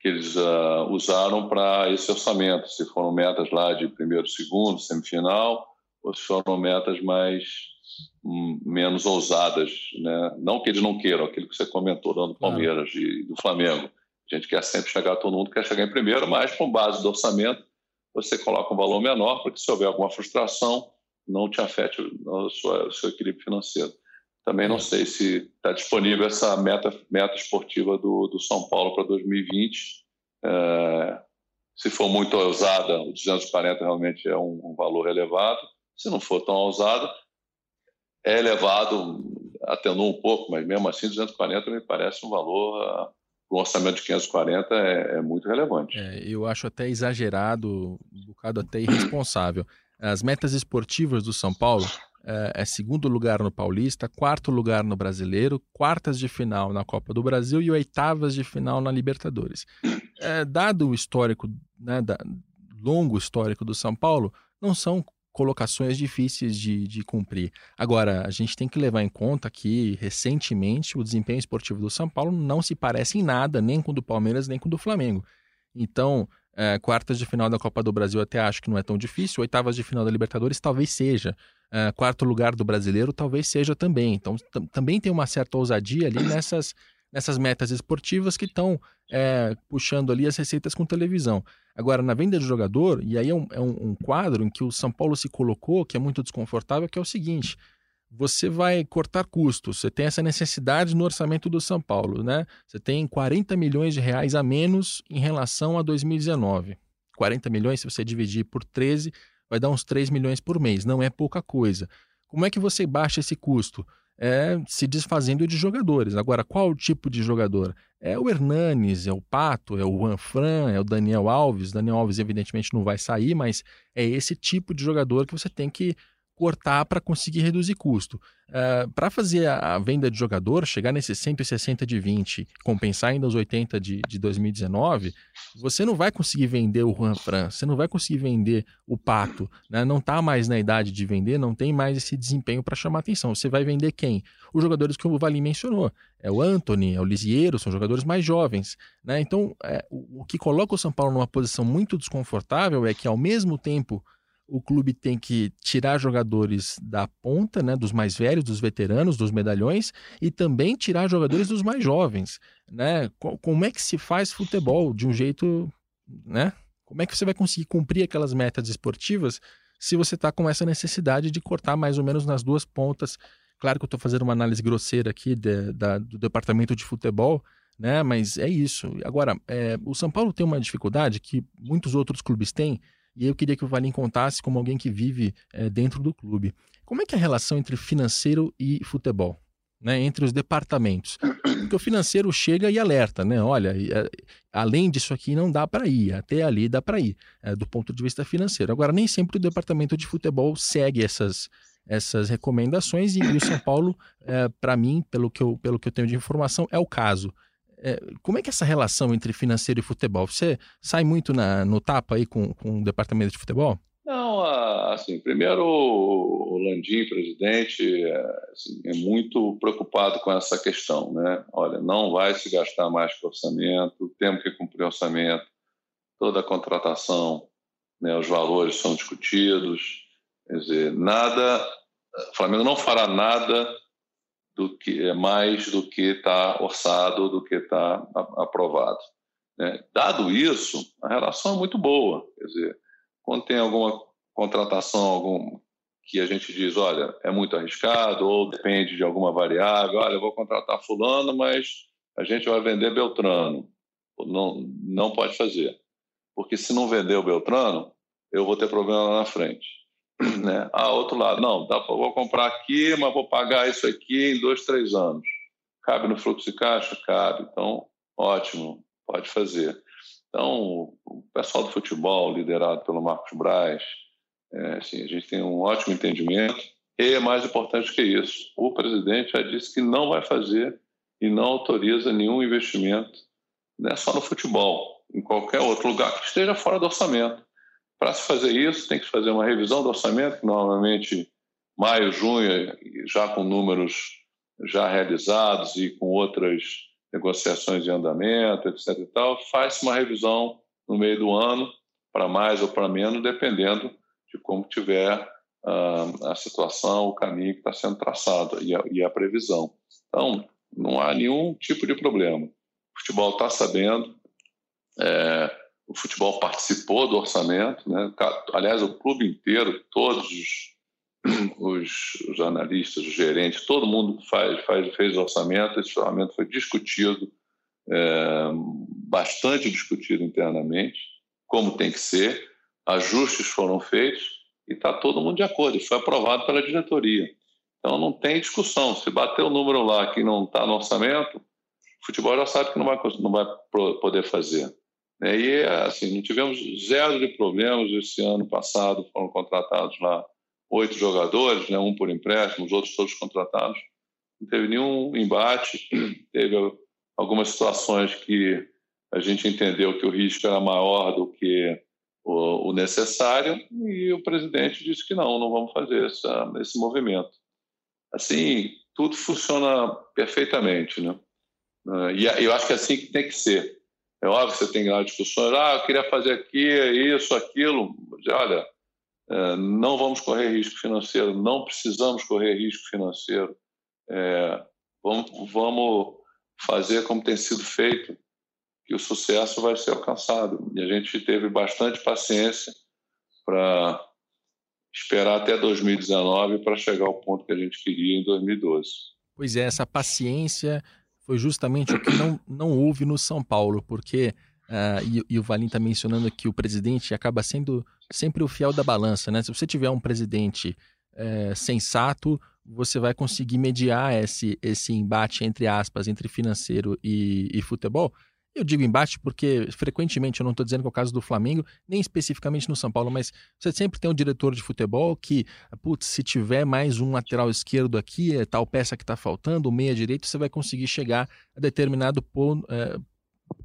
B: que eles uh, usaram para esse orçamento. Se foram metas lá de primeiro, segundo, semifinal, ou se foram metas mais menos ousadas, né? Não que eles não queiram, aquilo que você comentou do Palmeiras e do Flamengo. A gente quer sempre chegar, todo mundo quer chegar em primeiro, mas com base do orçamento, você coloca um valor menor, porque se houver alguma frustração, não te afete o seu, o seu equilíbrio financeiro. Também não é. sei se está disponível essa meta, meta esportiva do, do São Paulo para 2020. É, se for muito ousada, o 240 realmente é um, um valor elevado. Se não for tão ousada, é elevado, atenuou um pouco, mas mesmo assim 240 me parece um valor, uh, um orçamento de 540 é, é muito relevante.
A: É, eu acho até exagerado, um bocado até irresponsável. As metas esportivas do São Paulo é, é segundo lugar no Paulista, quarto lugar no Brasileiro, quartas de final na Copa do Brasil e oitavas de final na Libertadores. É, dado o histórico, né, da, longo histórico do São Paulo, não são colocações difíceis de, de cumprir. Agora, a gente tem que levar em conta que, recentemente, o desempenho esportivo do São Paulo não se parece em nada, nem com o do Palmeiras, nem com o do Flamengo. Então, é, quartas de final da Copa do Brasil até acho que não é tão difícil, oitavas de final da Libertadores talvez seja, é, quarto lugar do Brasileiro talvez seja também. Então, também tem uma certa ousadia ali nessas, nessas metas esportivas que estão é, puxando ali as receitas com televisão. Agora, na venda de jogador, e aí é, um, é um, um, quadro em que o São Paulo se colocou, que é muito desconfortável, que é o seguinte: você vai cortar custos, você tem essa necessidade no orçamento do São Paulo, né? Você tem 40 milhões de reais a menos em relação a 2019. 40 milhões, se você dividir por 13, vai dar uns 3 milhões por mês, não é pouca coisa. Como é que você baixa esse custo? É, se desfazendo de jogadores. Agora, qual tipo de jogador? É o Hernanes, é o Pato, é o Juan Fran, é o Daniel Alves. Daniel Alves, evidentemente, não vai sair, mas é esse tipo de jogador que você tem que cortar para conseguir reduzir custo. Uh, é, para fazer a, a, venda de jogador, chegar nesses 160 de 20, compensar ainda os 80 de, de 2019, você não vai conseguir vender o Juan Fran, você não vai conseguir vender o Pato, né? não está mais na idade de vender, não tem mais esse desempenho para chamar atenção. Você vai vender quem? Os jogadores que o Valim mencionou. É o Anthony, é o Lisiero, são jogadores mais jovens. Né? Então, é, o, o que coloca o São Paulo numa posição muito desconfortável é que, ao mesmo tempo o clube tem que tirar jogadores da ponta, né, dos mais velhos, dos veteranos, dos medalhões, e também tirar jogadores dos mais jovens, né? Como é que se faz futebol de um jeito, né? Como é que você vai conseguir cumprir aquelas metas esportivas se você está com essa necessidade de cortar mais ou menos nas duas pontas? Claro que eu estou fazendo uma análise grosseira aqui de, da, do departamento de futebol, né? Mas é isso. Agora, é, o São Paulo tem uma dificuldade que muitos outros clubes têm, e eu queria que o Valim contasse como alguém que vive é, dentro do clube. Como é que é a relação entre financeiro e futebol? né, entre os departamentos. Porque o financeiro chega e alerta, né? Olha, é, além disso aqui não dá para ir, até ali dá para ir, é, do ponto de vista financeiro. Agora, nem sempre o departamento de futebol segue essas, essas recomendações e, e o São Paulo, é, para mim, pelo que, eu, pelo que eu tenho de informação, é o caso. É, como é que é essa relação entre financeiro e futebol? Você sai muito na, no tapa aí com, com o departamento de futebol?
B: Não, assim, primeiro o Landim, presidente, é, assim, é muito preocupado com essa questão, né? Olha, não vai se gastar mais com orçamento, temos que cumprir orçamento, toda a contratação, né, os valores são discutidos, quer dizer, nada, o Flamengo não fará nada do que é mais do que está orçado, do que está aprovado. Né? Dado isso, a relação é muito boa. Quer dizer, quando tem alguma contratação algum, que a gente diz, olha, é muito arriscado ou depende de alguma variável, olha, eu vou contratar fulano, mas a gente vai vender Beltrano. Não, não pode fazer. Porque se não vender o Beltrano, eu vou ter problema lá na frente. Né? Ah, outro lado, não, dá vou comprar aqui, mas vou pagar isso aqui em dois, três anos. Cabe no fluxo de caixa? Cabe. Então, ótimo, pode fazer. Então, o pessoal do futebol, liderado pelo Marcos Braz, é, assim, a gente tem um ótimo entendimento. E é mais importante que isso, o presidente já disse que não vai fazer e não autoriza nenhum investimento, não é só no futebol, em qualquer outro lugar que esteja fora do orçamento. Para se fazer isso, tem que fazer uma revisão do orçamento, que normalmente maio, junho, já com números já realizados e com outras negociações em andamento, etc. E tal, faz-se uma revisão no meio do ano, para mais ou para menos, dependendo de como tiver uh, a situação, o caminho que está sendo traçado e a, e a, previsão. Então, não há nenhum tipo de problema. O futebol está sabendo, é, o futebol participou do orçamento, né? aliás, o clube inteiro, todos os, os, analistas, os gerentes, todo mundo faz, faz, fez orçamento, esse orçamento foi discutido, é, bastante discutido internamente, como tem que ser, ajustes foram feitos e está todo mundo de acordo, e foi aprovado pela diretoria. Então não tem discussão, se bater o número lá que não está no orçamento, o futebol já sabe que não vai, não vai poder fazer. Né? E, assim, tivemos zero de problemas. Esse ano passado foram contratados lá oito jogadores, né? um por empréstimo, os outros todos contratados. Não teve nenhum embate, teve algumas situações que a gente entendeu que o risco era maior do que o, necessário e o presidente disse que não, não vamos fazer essa, esse movimento. Assim, tudo funciona perfeitamente, né? E eu acho que é assim que tem que ser. É óbvio que você tem lá discussões, ah, eu queria fazer aqui isso, aquilo. Olha, é, não vamos correr risco financeiro, não precisamos correr risco financeiro. É, vamos, vamos fazer como tem sido feito, que o sucesso vai ser alcançado. E a gente teve bastante paciência para esperar até 2019 para chegar ao ponto que a gente queria em 2012.
A: Pois é, essa paciência foi justamente o que não, não houve no São Paulo, porque, uh, e, e, o Valim está mencionando que o presidente acaba sendo sempre o fiel da balança, né? Se você tiver um presidente é, sensato, você vai conseguir mediar esse, esse embate, entre aspas, entre financeiro e, e futebol, eu digo embate porque frequentemente, eu não estou dizendo que é o caso do Flamengo, nem especificamente no São Paulo, mas você sempre tem um diretor de futebol que, putz, se tiver mais um lateral esquerdo aqui, é tal peça que está faltando, meia direito, você vai conseguir chegar a determinado ponto, é,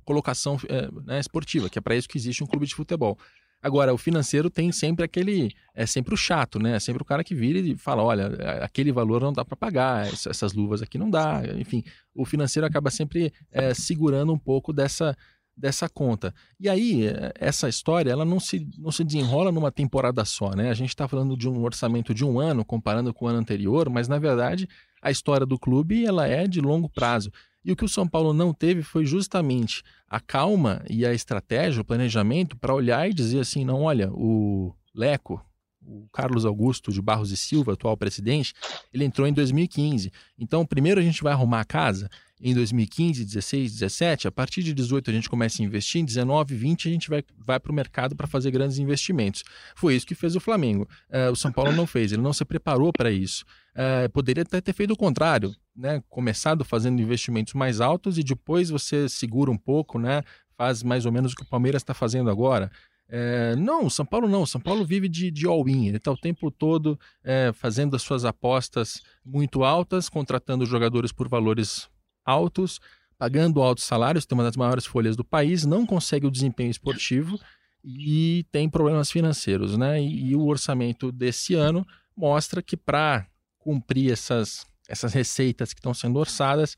A: colocação é, né, esportiva, que é para isso que existe um clube de futebol. Agora, o financeiro tem sempre aquele. É sempre o chato, né? É sempre o cara que vira e fala: olha, aquele valor não dá para pagar, essas luvas aqui não dá. Enfim, o financeiro acaba sempre é, segurando um pouco dessa, dessa conta. E aí, essa história, ela não se, não se desenrola numa temporada só, né? A gente está falando de um orçamento de um ano, comparando com o ano anterior, mas na verdade a história do clube ela é de longo prazo. E o que o São Paulo não teve foi justamente a calma e a estratégia, o planejamento para olhar e dizer assim: não, olha, o Leco, o Carlos Augusto de Barros e Silva, atual presidente, ele entrou em 2015. Então, primeiro a gente vai arrumar a casa em 2015, 16, 17. A partir de 18 a gente começa a investir, em 19, 20 a gente vai, vai para o mercado para fazer grandes investimentos. Foi isso que fez o Flamengo. Uh, o São Paulo não fez, ele não se preparou para isso. É, poderia até ter feito o contrário, né? Começado fazendo investimentos mais altos e depois você segura um pouco, né? Faz mais ou menos o que o Palmeiras está fazendo agora. É, não, o São Paulo não. O São Paulo vive de, de all-in. Ele está o tempo todo é, fazendo as suas apostas muito altas, contratando jogadores por valores altos, pagando altos salários, tem uma das maiores folhas do país, não consegue o desempenho esportivo e tem problemas financeiros, né? E, e o orçamento desse ano mostra que para cumprir essas, essas receitas que estão sendo orçadas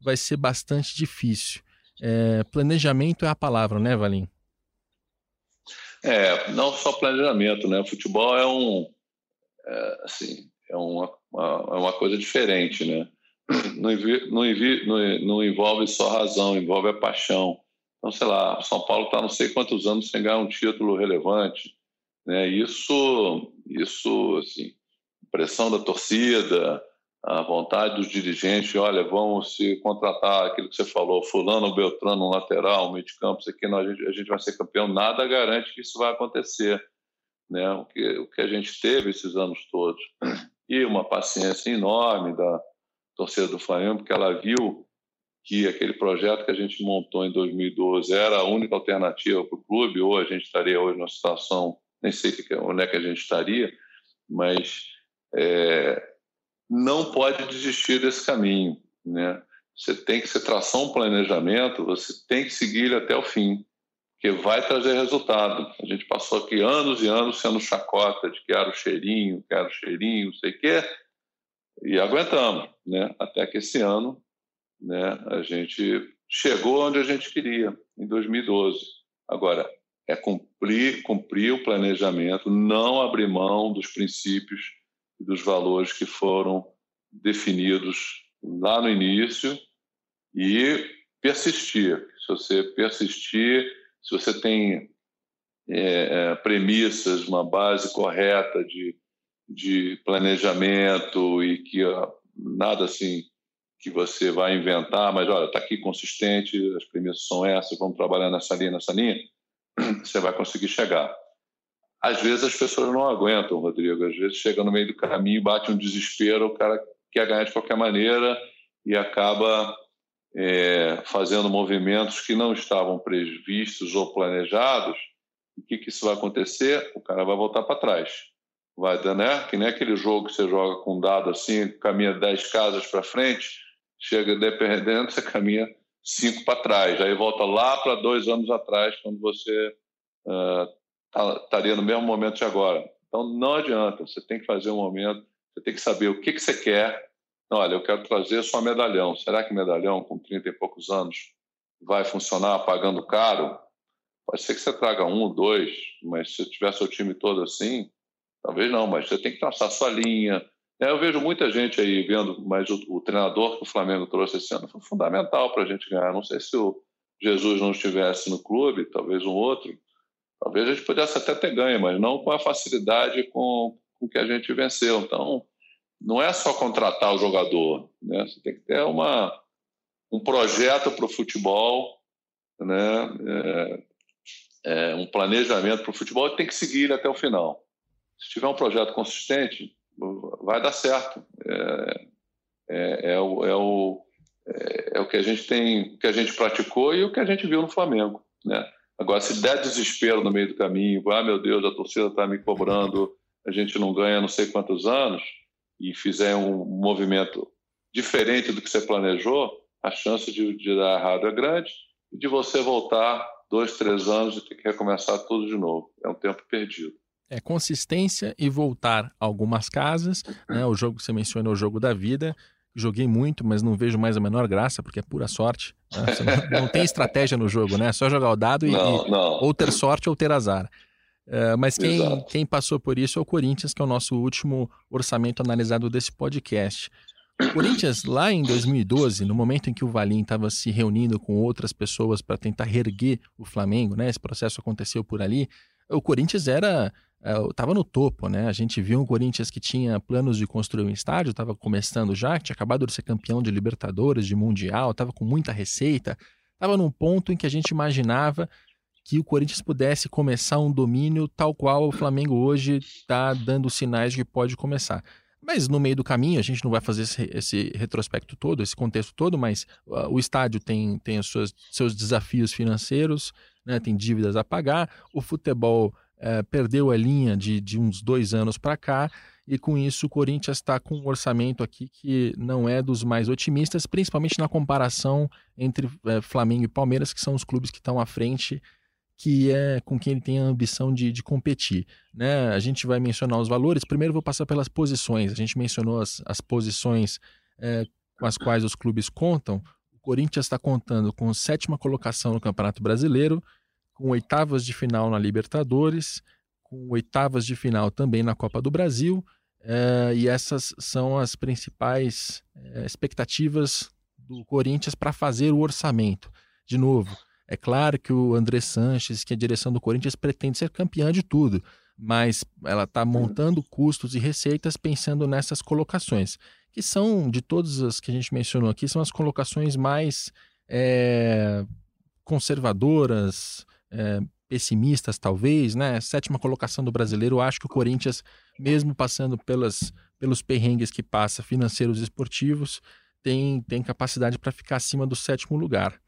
A: vai ser bastante difícil. É, planejamento é a palavra, né, Valim?
B: É, não só planejamento, né? O futebol é um, é, assim, é uma, uma, é uma coisa diferente, né? Não, não, não, não envolve só razão, envolve a paixão. Então, sei lá, São Paulo está não sei quantos anos sem ganhar um título relevante. Né? Isso, isso, assim, pressão da torcida, a vontade dos dirigentes, olha, vamos se contratar aquilo que você falou, fulano, Beltrano, lateral, meio de campo, isso aqui, a, gente, vai ser campeão, nada garante que isso vai acontecer. Né? O, que, o que a gente teve esses anos todos. E uma paciência enorme da torcida do Flamengo, porque ela viu que aquele projeto que a gente montou em 2012 era a única alternativa para o clube, ou a gente estaria hoje numa situação, nem sei onde é que a gente estaria, mas é, não pode desistir desse caminho. Né? Você tem que se traçar um planejamento, você tem que seguir ele até o fim, que vai trazer resultado. A gente passou aqui anos e anos sendo chacota de que era o cheirinho, que era o cheirinho, não sei o quê, e aguentamos, né? até que esse ano né, a gente chegou onde a gente queria, em 2012. Agora, é cumprir, cumprir o planejamento, não abrir mão dos princípios e dos valores que foram definidos lá no início e persistir. Se você persistir, se você tem é, é premissas, uma base correta de, de planejamento e que nada assim que você vai inventar, mas olha, está aqui consistente, as premissas são essas, vamos trabalhar nessa linha, nessa linha, você vai conseguir chegar. Às vezes as pessoas não aguentam, Rodrigo, às vezes chega no meio do caminho, bate um desespero, o cara quer ganhar de qualquer maneira e acaba é, fazendo movimentos que não estavam previstos ou planejados. O que, que isso vai acontecer? O cara vai voltar para trás. Vai, né? Que nem aquele jogo que você joga com um dado assim, caminha 10 casas para frente, chega dependendo, você caminha cinco para trás, aí volta lá para dois anos atrás, quando você uh, estaria no mesmo momento de agora. Então não adianta, você tem que fazer um momento, você tem que saber o que, que você quer. Olha, eu quero trazer só medalhão. Será que medalhão com 30 e poucos anos vai funcionar pagando caro? Pode ser que você traga um, dois, mas se tiver seu time todo assim, talvez não, mas você tem que traçar sua linha, é, eu vejo muita gente aí vendo, mas o, o treinador que o Flamengo trouxe esse ano foi fundamental para a gente ganhar. Não sei se o Jesus não estivesse no clube, talvez um outro, talvez a gente pudesse até ter ganho, mas não com a facilidade com, com que a gente venceu. Então, não é só contratar o jogador, né? Você tem que ter uma, um projeto para o futebol, né? É, é, um planejamento para o futebol e tem que seguir até o final. Se tiver um projeto consistente, vai dar certo. É, é, é, o, é, o, é, o que a gente tem, que a gente praticou e o que a gente viu no Flamengo, né? Agora, se der desespero no meio do caminho, ah, meu Deus, a torcida está me cobrando, a gente não ganha não sei quantos anos, e fizer um movimento diferente do que você planejou, a chance de, de dar errado é grande e de você voltar dois, três anos e ter que recomeçar tudo de novo. É um tempo perdido
A: é consistência e voltar algumas casas. Né? O jogo que você mencionou, o jogo da vida. Joguei muito, mas não vejo mais a menor graça, porque é pura sorte. Né? Não, não, tem estratégia no jogo, né? É só jogar o dado e, não, não. ou ter sorte ou ter azar. Uh, mas quem, quem passou por isso é o Corinthians, que é o nosso último orçamento analisado desse podcast. O Corinthians, lá em 2012, no momento em que o Valim estava se reunindo com outras pessoas para tentar reerguer o Flamengo, né? Esse processo aconteceu por ali. O Corinthians era estava é, no topo, né? A gente viu um Corinthians que tinha planos de construir um estádio, estava começando já, tinha acabado de ser campeão de Libertadores, de Mundial, estava com muita receita, estava num ponto em que a gente imaginava que o Corinthians pudesse começar um domínio tal qual o Flamengo hoje está dando sinais de que pode começar. Mas no meio do caminho, a gente não vai fazer esse, esse retrospecto todo, esse contexto todo, mas uh, o estádio tem, tem os seus, seus desafios financeiros, né, tem dívidas a pagar, o futebol uh, perdeu a linha de, de uns dois anos para cá, e com isso o Corinthians está com um orçamento aqui que não é dos mais otimistas, principalmente na comparação entre uh, Flamengo e Palmeiras, que são os clubes que estão à frente que é com quem ele tem a ambição de, de competir. Né? A gente vai mencionar os valores. Primeiro vou passar pelas posições. A gente mencionou as, as posições é, com as quais os clubes contam. O Corinthians está contando com sétima colocação no Campeonato Brasileiro, com oitavas de final na Libertadores, com oitavas de final também na Copa do Brasil. É, e essas são as principais é, expectativas do Corinthians para fazer o orçamento. De novo, é claro que o André Sanches, que é a direção do Corinthians, pretende ser campeã de tudo, mas ela está montando custos e receitas pensando nessas colocações, que são, de todas as que a gente mencionou aqui, são as colocações mais é, conservadoras, é, pessimistas, talvez, né? Sétima colocação do brasileiro, acho que o Corinthians, mesmo passando pelas, pelos perrengues que passa financeiros e esportivos, tem, tem capacidade para ficar acima do sétimo lugar.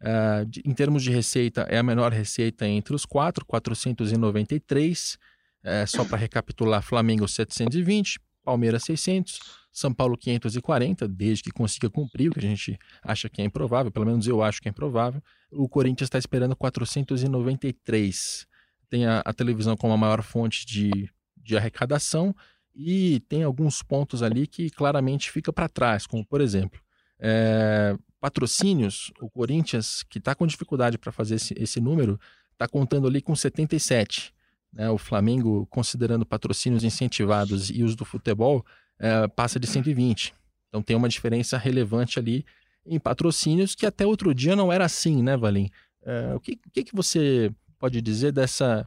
A: Uh, de, em termos de receita, é a menor receita entre os quatro, 493. Uh, só para recapitular: Flamengo 720, Palmeiras 600, São Paulo 540, desde que consiga cumprir o que a gente acha que é improvável, pelo menos eu acho que é improvável. O Corinthians está esperando 493. Tem a, a, televisão como a maior fonte de, de arrecadação e tem alguns pontos ali que claramente fica para trás, como por exemplo. É, patrocínios, o Corinthians, que está com dificuldade para fazer esse, esse número, está contando ali com 77. Né? O Flamengo, considerando patrocínios incentivados e os do futebol, é, passa de 120. Então tem uma diferença relevante ali em patrocínios que até outro dia não era assim, né, Valim? É, o que, que, que você pode dizer dessa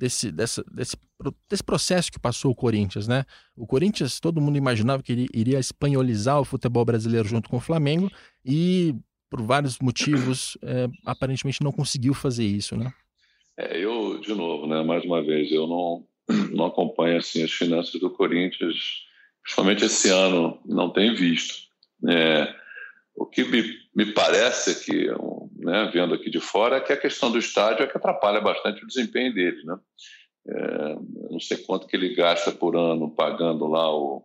A: desse, dessa, desse, desse processo que passou o Corinthians, né? O Corinthians, todo mundo imaginava que ele iria espanholizar o futebol brasileiro junto com o Flamengo e, por vários motivos, é, aparentemente não conseguiu fazer isso, né?
B: É, eu, de novo, né, mais uma vez, eu não, não acompanho assim, as finanças do Corinthians, principalmente esse ano, não tenho visto. É, o que me, me parece que né, vendo aqui de fora, é que a questão do estádio é que atrapalha bastante o desempenho dele. Né? É, não sei quanto que ele gasta por ano pagando lá o,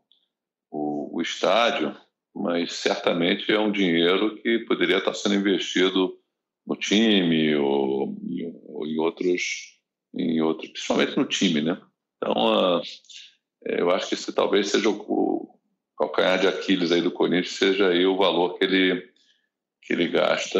B: o, o, estádio, mas certamente é um dinheiro que poderia estar sendo investido no time ou, ou em outros, em outros, principalmente no time, né? Então, uh, eu acho que esse talvez seja o calcanhar de Aquiles aí do Corinthians, seja aí o valor que ele que ele gasta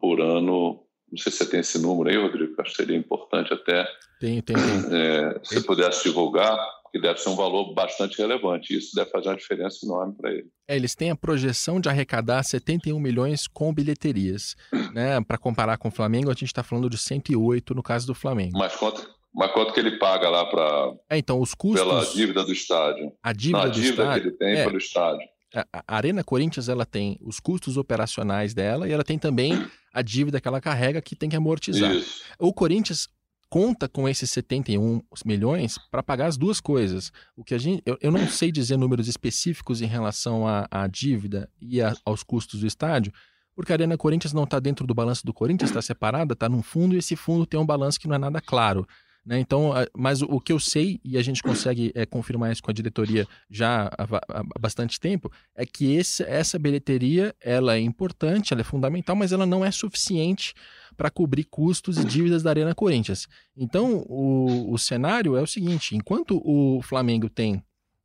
B: por ano. Não sei se você tem esse número aí, Rodrigo, acho que seria importante até.
A: Tem, tem. tem.
B: É, se pudesse divulgar, que deve ser um valor bastante relevante. Isso deve fazer uma diferença enorme para ele.
A: É, eles têm a projeção de arrecadar 71 milhões com bilheterias. né? Para comparar com o Flamengo, a gente está falando de 108 no caso do Flamengo.
B: Mas quanto, mas quanto que ele paga lá para.
A: É, então, os custos.
B: Pela dívida do estádio.
A: A dívida, Não, a dívida estádio,
B: que ele tem é, pelo estádio
A: a Arena Corinthians ela tem os custos operacionais dela e ela tem também a dívida que ela carrega que tem que amortizar. Isso. O Corinthians conta com esses 71 milhões para pagar as duas coisas. O que a gente, eu, eu não sei dizer números específicos em relação à, à dívida e a, aos custos do estádio, porque a Arena Corinthians não está dentro do balanço do Corinthians, está separada, está num fundo e esse fundo tem um balanço que não é nada claro. Né? Então, mas o que eu sei, e a gente consegue é, confirmar isso com a diretoria já há, há bastante tempo, é que esse, essa bilheteria ela é importante, ela é fundamental, mas ela não é suficiente para cobrir custos e dívidas da Arena Corinthians. Então, o, o cenário é o seguinte: enquanto o Flamengo tem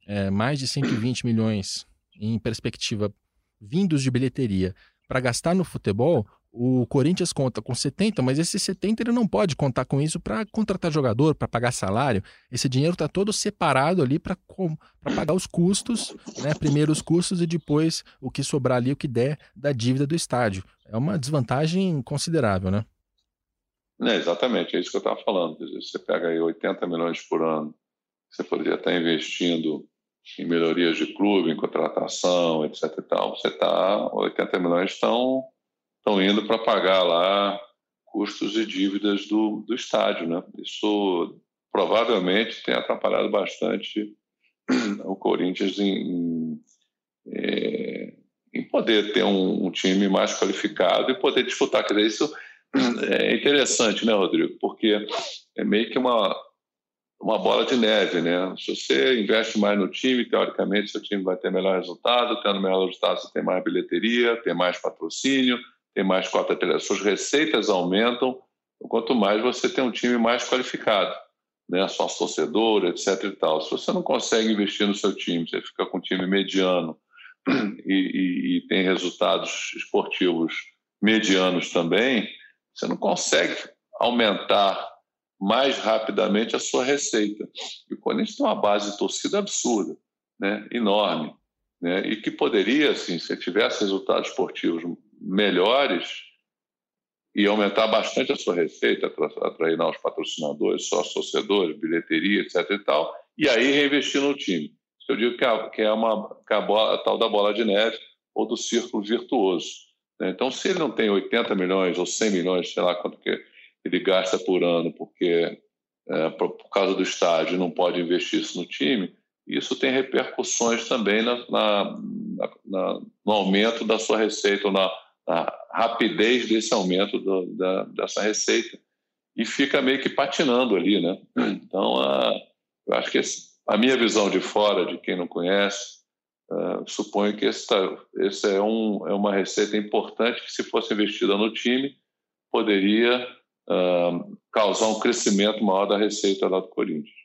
A: é, mais de 120 milhões em perspectiva vindos de bilheteria para gastar no futebol, o Corinthians conta com 70, mas esse 70 ele não pode contar com isso para contratar jogador, para pagar salário. Esse dinheiro está todo separado ali para pagar os custos, né? primeiro os custos e depois o que sobrar ali, o que der da dívida do estádio. É uma desvantagem considerável, né?
B: É, exatamente, é isso que eu estava falando. Você pega aí 80 milhões por ano, você poderia estar investindo em melhorias de clube, em contratação, etc. E tal. Você está, 80 milhões estão estão indo para pagar lá custos e dívidas do, do estádio. Né? Isso provavelmente tem atrapalhado bastante o Corinthians em, em, é, em poder ter um, um, time mais qualificado e poder disputar. Quer dizer, isso é interessante, né, Rodrigo? Porque é meio que uma, uma bola de neve, né? Se você investe mais no time, teoricamente seu time vai ter melhor resultado, tendo melhor resultado você tem mais bilheteria, tem mais patrocínio, tem mais cota de suas receitas aumentam, quanto mais você tem um time mais qualificado, né? Sócio torcedor, etc e tal. Se você não consegue investir no seu time, você fica com um time mediano e, e, e tem resultados esportivos medianos também, você não consegue aumentar mais rapidamente a sua receita. E o Corinthians tem uma base de torcida absurda, né? enorme, né? e que poderia, assim, se tivesse resultados esportivos melhores e aumentar bastante a sua receita, atrair novos patrocinadores, sócios torcedores, bilheteria, etc. e tal, e aí reinvestir no time. Eu digo que é, que é uma que é a, bola, a tal da bola de neve ou do círculo virtuoso. Né? Então, se ele não tem 80 milhões ou 100 milhões, sei lá quanto que ele gasta por ano porque é, por, por, causa do estádio não pode investir isso no time, isso tem repercussões também na, na, na, no aumento da sua receita, ou na, rapidez desse aumento do, da, dessa receita. E fica meio que patinando ali, né? Então, a, eu acho que esse, a minha visão de fora, de quem não conhece, uh, suponho que esse, tá, esse é, um, é uma receita importante que, se fosse investida no time, poderia causar um crescimento maior da receita lá do Corinthians.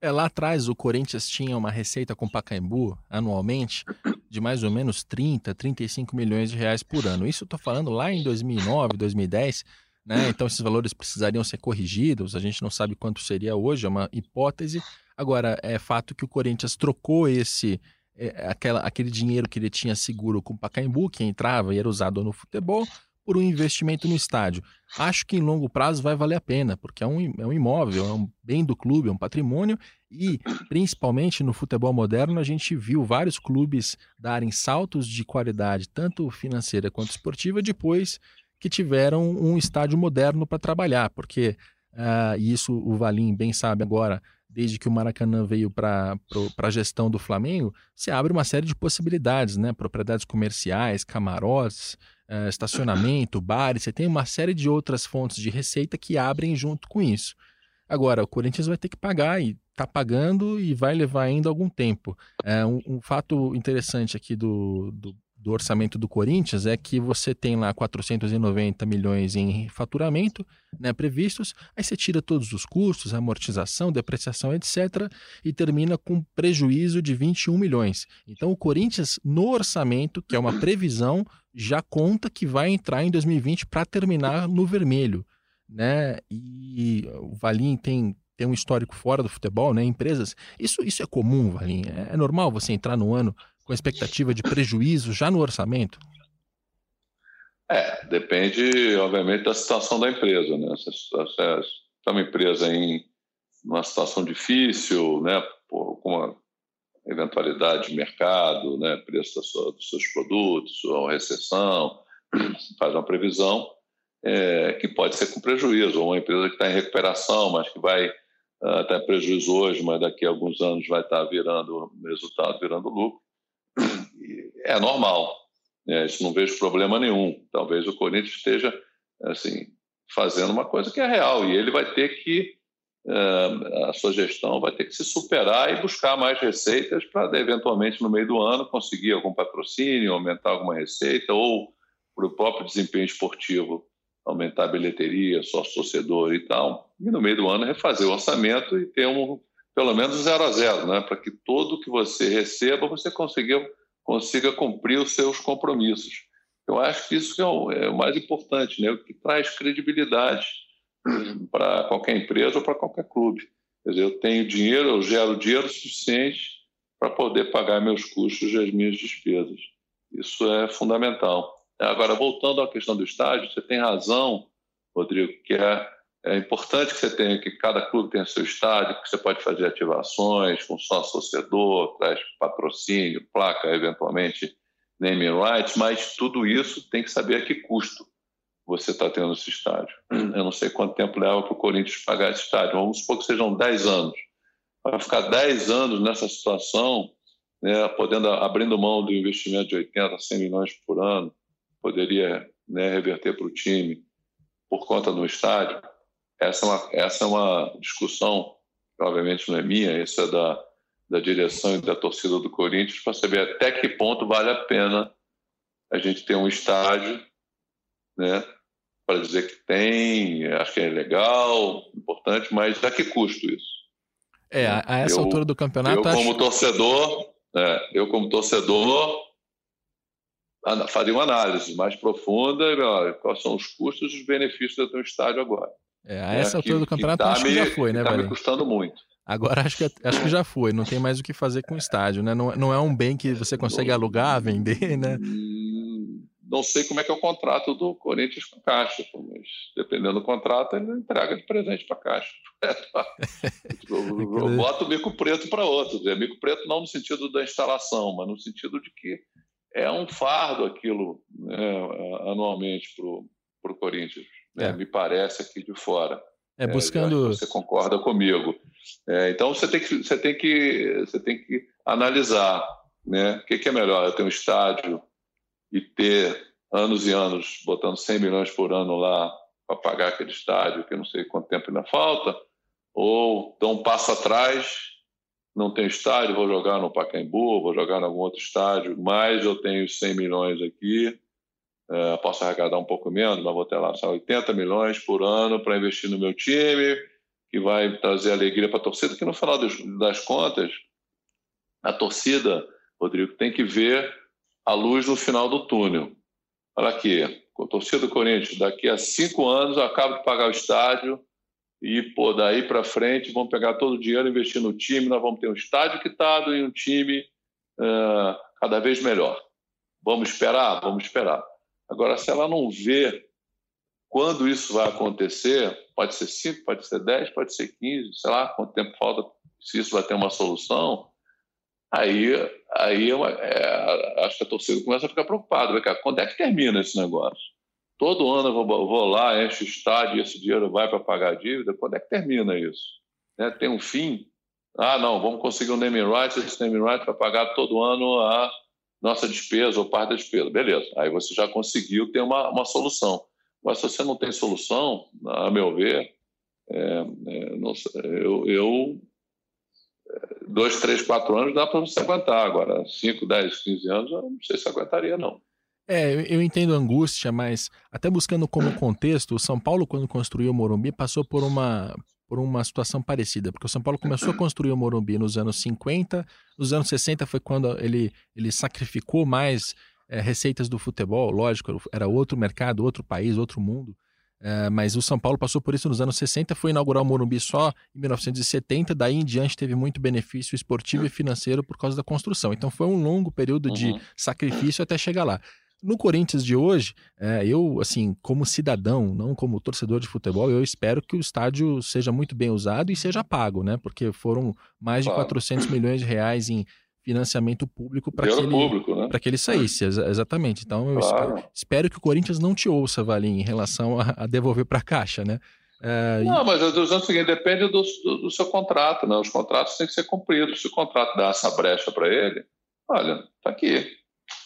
A: É, lá atrás o Corinthians tinha uma receita com Pacaembu anualmente de mais ou menos 30, 35 milhões de reais por ano. Isso eu estou falando lá em 2009, 2010, né? Então esses valores precisariam ser corrigidos. A gente não sabe quanto seria hoje, é uma hipótese. Agora é fato que o Corinthians trocou esse é, aquela, aquele dinheiro que ele tinha seguro com o Pacaembu, que entrava e era usado no futebol, por um investimento no estádio. Acho que em longo prazo vai valer a pena, porque é um, é um imóvel, é um bem do clube, é um patrimônio e, principalmente no futebol moderno, a gente viu vários clubes darem saltos de qualidade, tanto financeira quanto esportiva, depois que tiveram um estádio moderno para trabalhar, porque uh, isso o Valim bem sabe agora, desde que o Maracanã veio para a gestão do Flamengo, se abre uma série de possibilidades, né? Propriedades comerciais, camarotes, uh, estacionamento, bares, você tem uma série de outras fontes de receita que abrem junto com isso. Agora, o Corinthians vai ter que pagar e está pagando e vai levar ainda algum tempo. É, um, um fato interessante aqui do, do do orçamento do Corinthians é que você tem lá 490 milhões em faturamento né, previstos, aí você tira todos os custos, amortização, depreciação, etc., e termina com prejuízo de 21 milhões. Então o Corinthians, no orçamento, que é uma previsão, já conta que vai entrar em 2020 para terminar no vermelho. Né? E o Valim tem tem um histórico fora do futebol, né? Empresas. Isso, isso é comum, Valim. É, é normal você entrar no ano com expectativa de prejuízo já no orçamento?
B: É, depende, obviamente, da situação da empresa. Né? Se, se é uma empresa em uma situação difícil, né, por, com uma eventualidade de mercado, né, preço sua, dos seus produtos, ou recessão, faz uma previsão é, que pode ser com prejuízo, ou uma empresa que está em recuperação, mas que vai uh, ter prejuízo hoje, mas daqui a alguns anos vai estar tá virando resultado, virando lucro é normal. Né? Isso não vejo problema nenhum. Talvez o Corinthians esteja assim fazendo uma coisa que é real e ele vai ter que a sua gestão vai ter que se superar e buscar mais receitas para eventualmente no meio do ano conseguir algum patrocínio, aumentar alguma receita ou para o próprio desempenho esportivo aumentar a bilheteria, sócio torcedor e tal, e no meio do ano refazer o orçamento e ter um pelo menos zero a zero, né? para que tudo que você receba você consiga, consiga cumprir os seus compromissos. Eu acho que isso é o, é o mais importante, né? o que traz credibilidade para qualquer empresa ou para qualquer clube. Quer dizer, eu tenho dinheiro, eu gero dinheiro suficiente para poder pagar meus custos e as minhas despesas. Isso é fundamental. Agora, voltando à questão do estádio, você tem razão, Rodrigo, que é é importante que você tenha que cada clube tenha seu estádio, que você pode fazer ativações com sócio torcedor, traz patrocínio, placa, eventualmente name rights, mas tudo isso tem que saber a que custo você está tendo esse estádio. Eu não sei quanto tempo leva para o Corinthians pagar esse estádio, vamos supor que sejam 10 anos. vai ficar 10 anos nessa situação, né, podendo abrindo mão do investimento de 80, 100 milhões por ano, poderia né, reverter para o time por conta do estádio. Essa é uma, essa é uma discussão, que obviamente não é minha, essa é da, da direção e da torcida do Corinthians, para saber até que ponto vale a pena a gente ter um estádio, né, para dizer que tem, acho que é legal, importante, mas a que custo isso?
A: É, a, essa eu, altura do campeonato.
B: Eu, como torcedor, é, eu, como torcedor, faria uma análise mais profunda, olha, quais são os custos e os benefícios um estádio agora.
A: É, a essa é, altura que, do campeonato tá acho me, que já foi, né,
B: Está me custando muito.
A: Agora acho que, acho que já foi, não tem mais o que fazer com o estádio, né? Não, não é um bem que você consegue alugar, vender, né?
B: Não sei como é que é o contrato do Corinthians com a Caixa, mas dependendo do contrato, ele entrega de presente para a Caixa. boto o mico preto para outro. Mico preto não no sentido da instalação, mas no sentido de que é um fardo aquilo né, anualmente para o Corinthians, né? é. me parece aqui de fora.
A: É buscando.
B: É, você concorda comigo? É, então você tem que você tem que você tem que analisar, né? O que, que é melhor? Eu ter um estádio e ter anos e anos botando 100 milhões por ano lá para pagar aquele estádio, que não sei quanto tempo ainda falta, ou dar um passo atrás não tenho estádio, vou jogar no Pacaembu, vou jogar em algum outro estádio, mas eu tenho 100 milhões aqui, é, posso arrecadar um pouco menos, mas vou ter lá só 80 milhões por ano para investir no meu time, que vai trazer alegria para a torcida, que no final das contas, a torcida, Rodrigo, tem que ver a luz no final do túnel. Olha aqui, com a torcida do Corinthians, daqui a cinco anos acabo de pagar o estádio, e pô, daí para frente vamos pegar todo o dinheiro, investir no time, nós vamos ter um estádio quitado e um time uh, cada vez melhor. Vamos esperar? Vamos esperar. Agora, se ela não vê quando isso vai acontecer, pode ser 5, pode ser 10, pode ser 15, sei lá quanto tempo falta, se isso vai ter uma solução, aí, aí é, é, acho que a torcida começa a ficar preocupada. Quando é que termina esse negócio? Todo ano eu vou, vou lá, encho o estádio esse dinheiro vai para pagar a dívida. Quando é que termina isso? Né? Tem um fim? Ah, não, vamos conseguir um naming rights, esse naming rights vai pagar todo ano a nossa despesa ou parte da despesa. Beleza, aí você já conseguiu ter uma, uma solução. Mas se você não tem solução, a meu ver, é, é, não, eu, eu, dois, três, quatro anos dá para você aguentar. Agora, cinco, dez, quinze anos, eu não sei se aguentaria, não.
A: É, eu entendo a angústia, mas até buscando como contexto, o São Paulo, quando construiu o Morumbi, passou por uma, por uma situação parecida, porque o São Paulo começou a construir o Morumbi nos anos 50, nos anos 60 foi quando ele, ele sacrificou mais é, receitas do futebol, lógico, era outro mercado, outro país, outro mundo, é, mas o São Paulo passou por isso nos anos 60, foi inaugurar o Morumbi só em 1970, daí em diante teve muito benefício esportivo e financeiro por causa da construção, então foi um longo período de uhum. sacrifício até chegar lá. No Corinthians de hoje, é, eu, assim, como cidadão, não como torcedor de futebol, eu espero que o estádio seja muito bem usado e seja pago, né? Porque foram mais de claro. 400 milhões de reais em financiamento público para que, ele, né? que ele saísse, exatamente. Então, eu claro. espero, espero, que o Corinthians não te ouça, Valim, em relação a, a devolver para a Caixa, né?
B: É, não, mas eu estou dizendo o seguinte, depende do, do, do, seu contrato, né? Os contratos têm que ser cumpridos. Se o contrato dá essa brecha para ele, olha, tá aqui,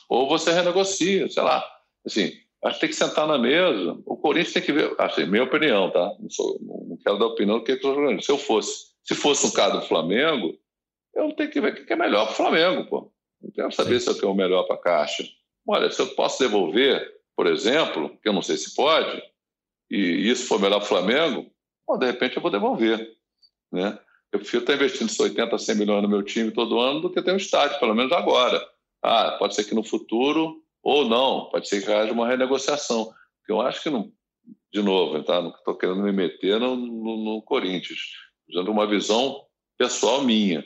B: ou você renegocia, sei lá. Assim, acho que tem que sentar na mesa. O Corinthians tem que ver, assim, minha opinião, tá? Não, sou, não quero dar opinião do que estou jogando. Se eu fosse, se fosse um caso do Flamengo, eu tenho que ver o que é melhor para o Flamengo, pô. Não quero saber Sim. se eu tenho o melhor para a Caixa. Olha, se eu posso devolver, por exemplo, que eu não sei se pode, e isso for melhor para o Flamengo, bom, de repente eu vou devolver, né? Eu prefiro estar investindo 80, 100 milhões no meu time todo ano do que ter um estádio, pelo menos agora. Ah, pode ser que no futuro, ou não, pode ser que haja uma renegociação. Porque eu acho que, não, de novo, tá? não estou querendo me meter no, no, no Corinthians, usando uma visão pessoal minha.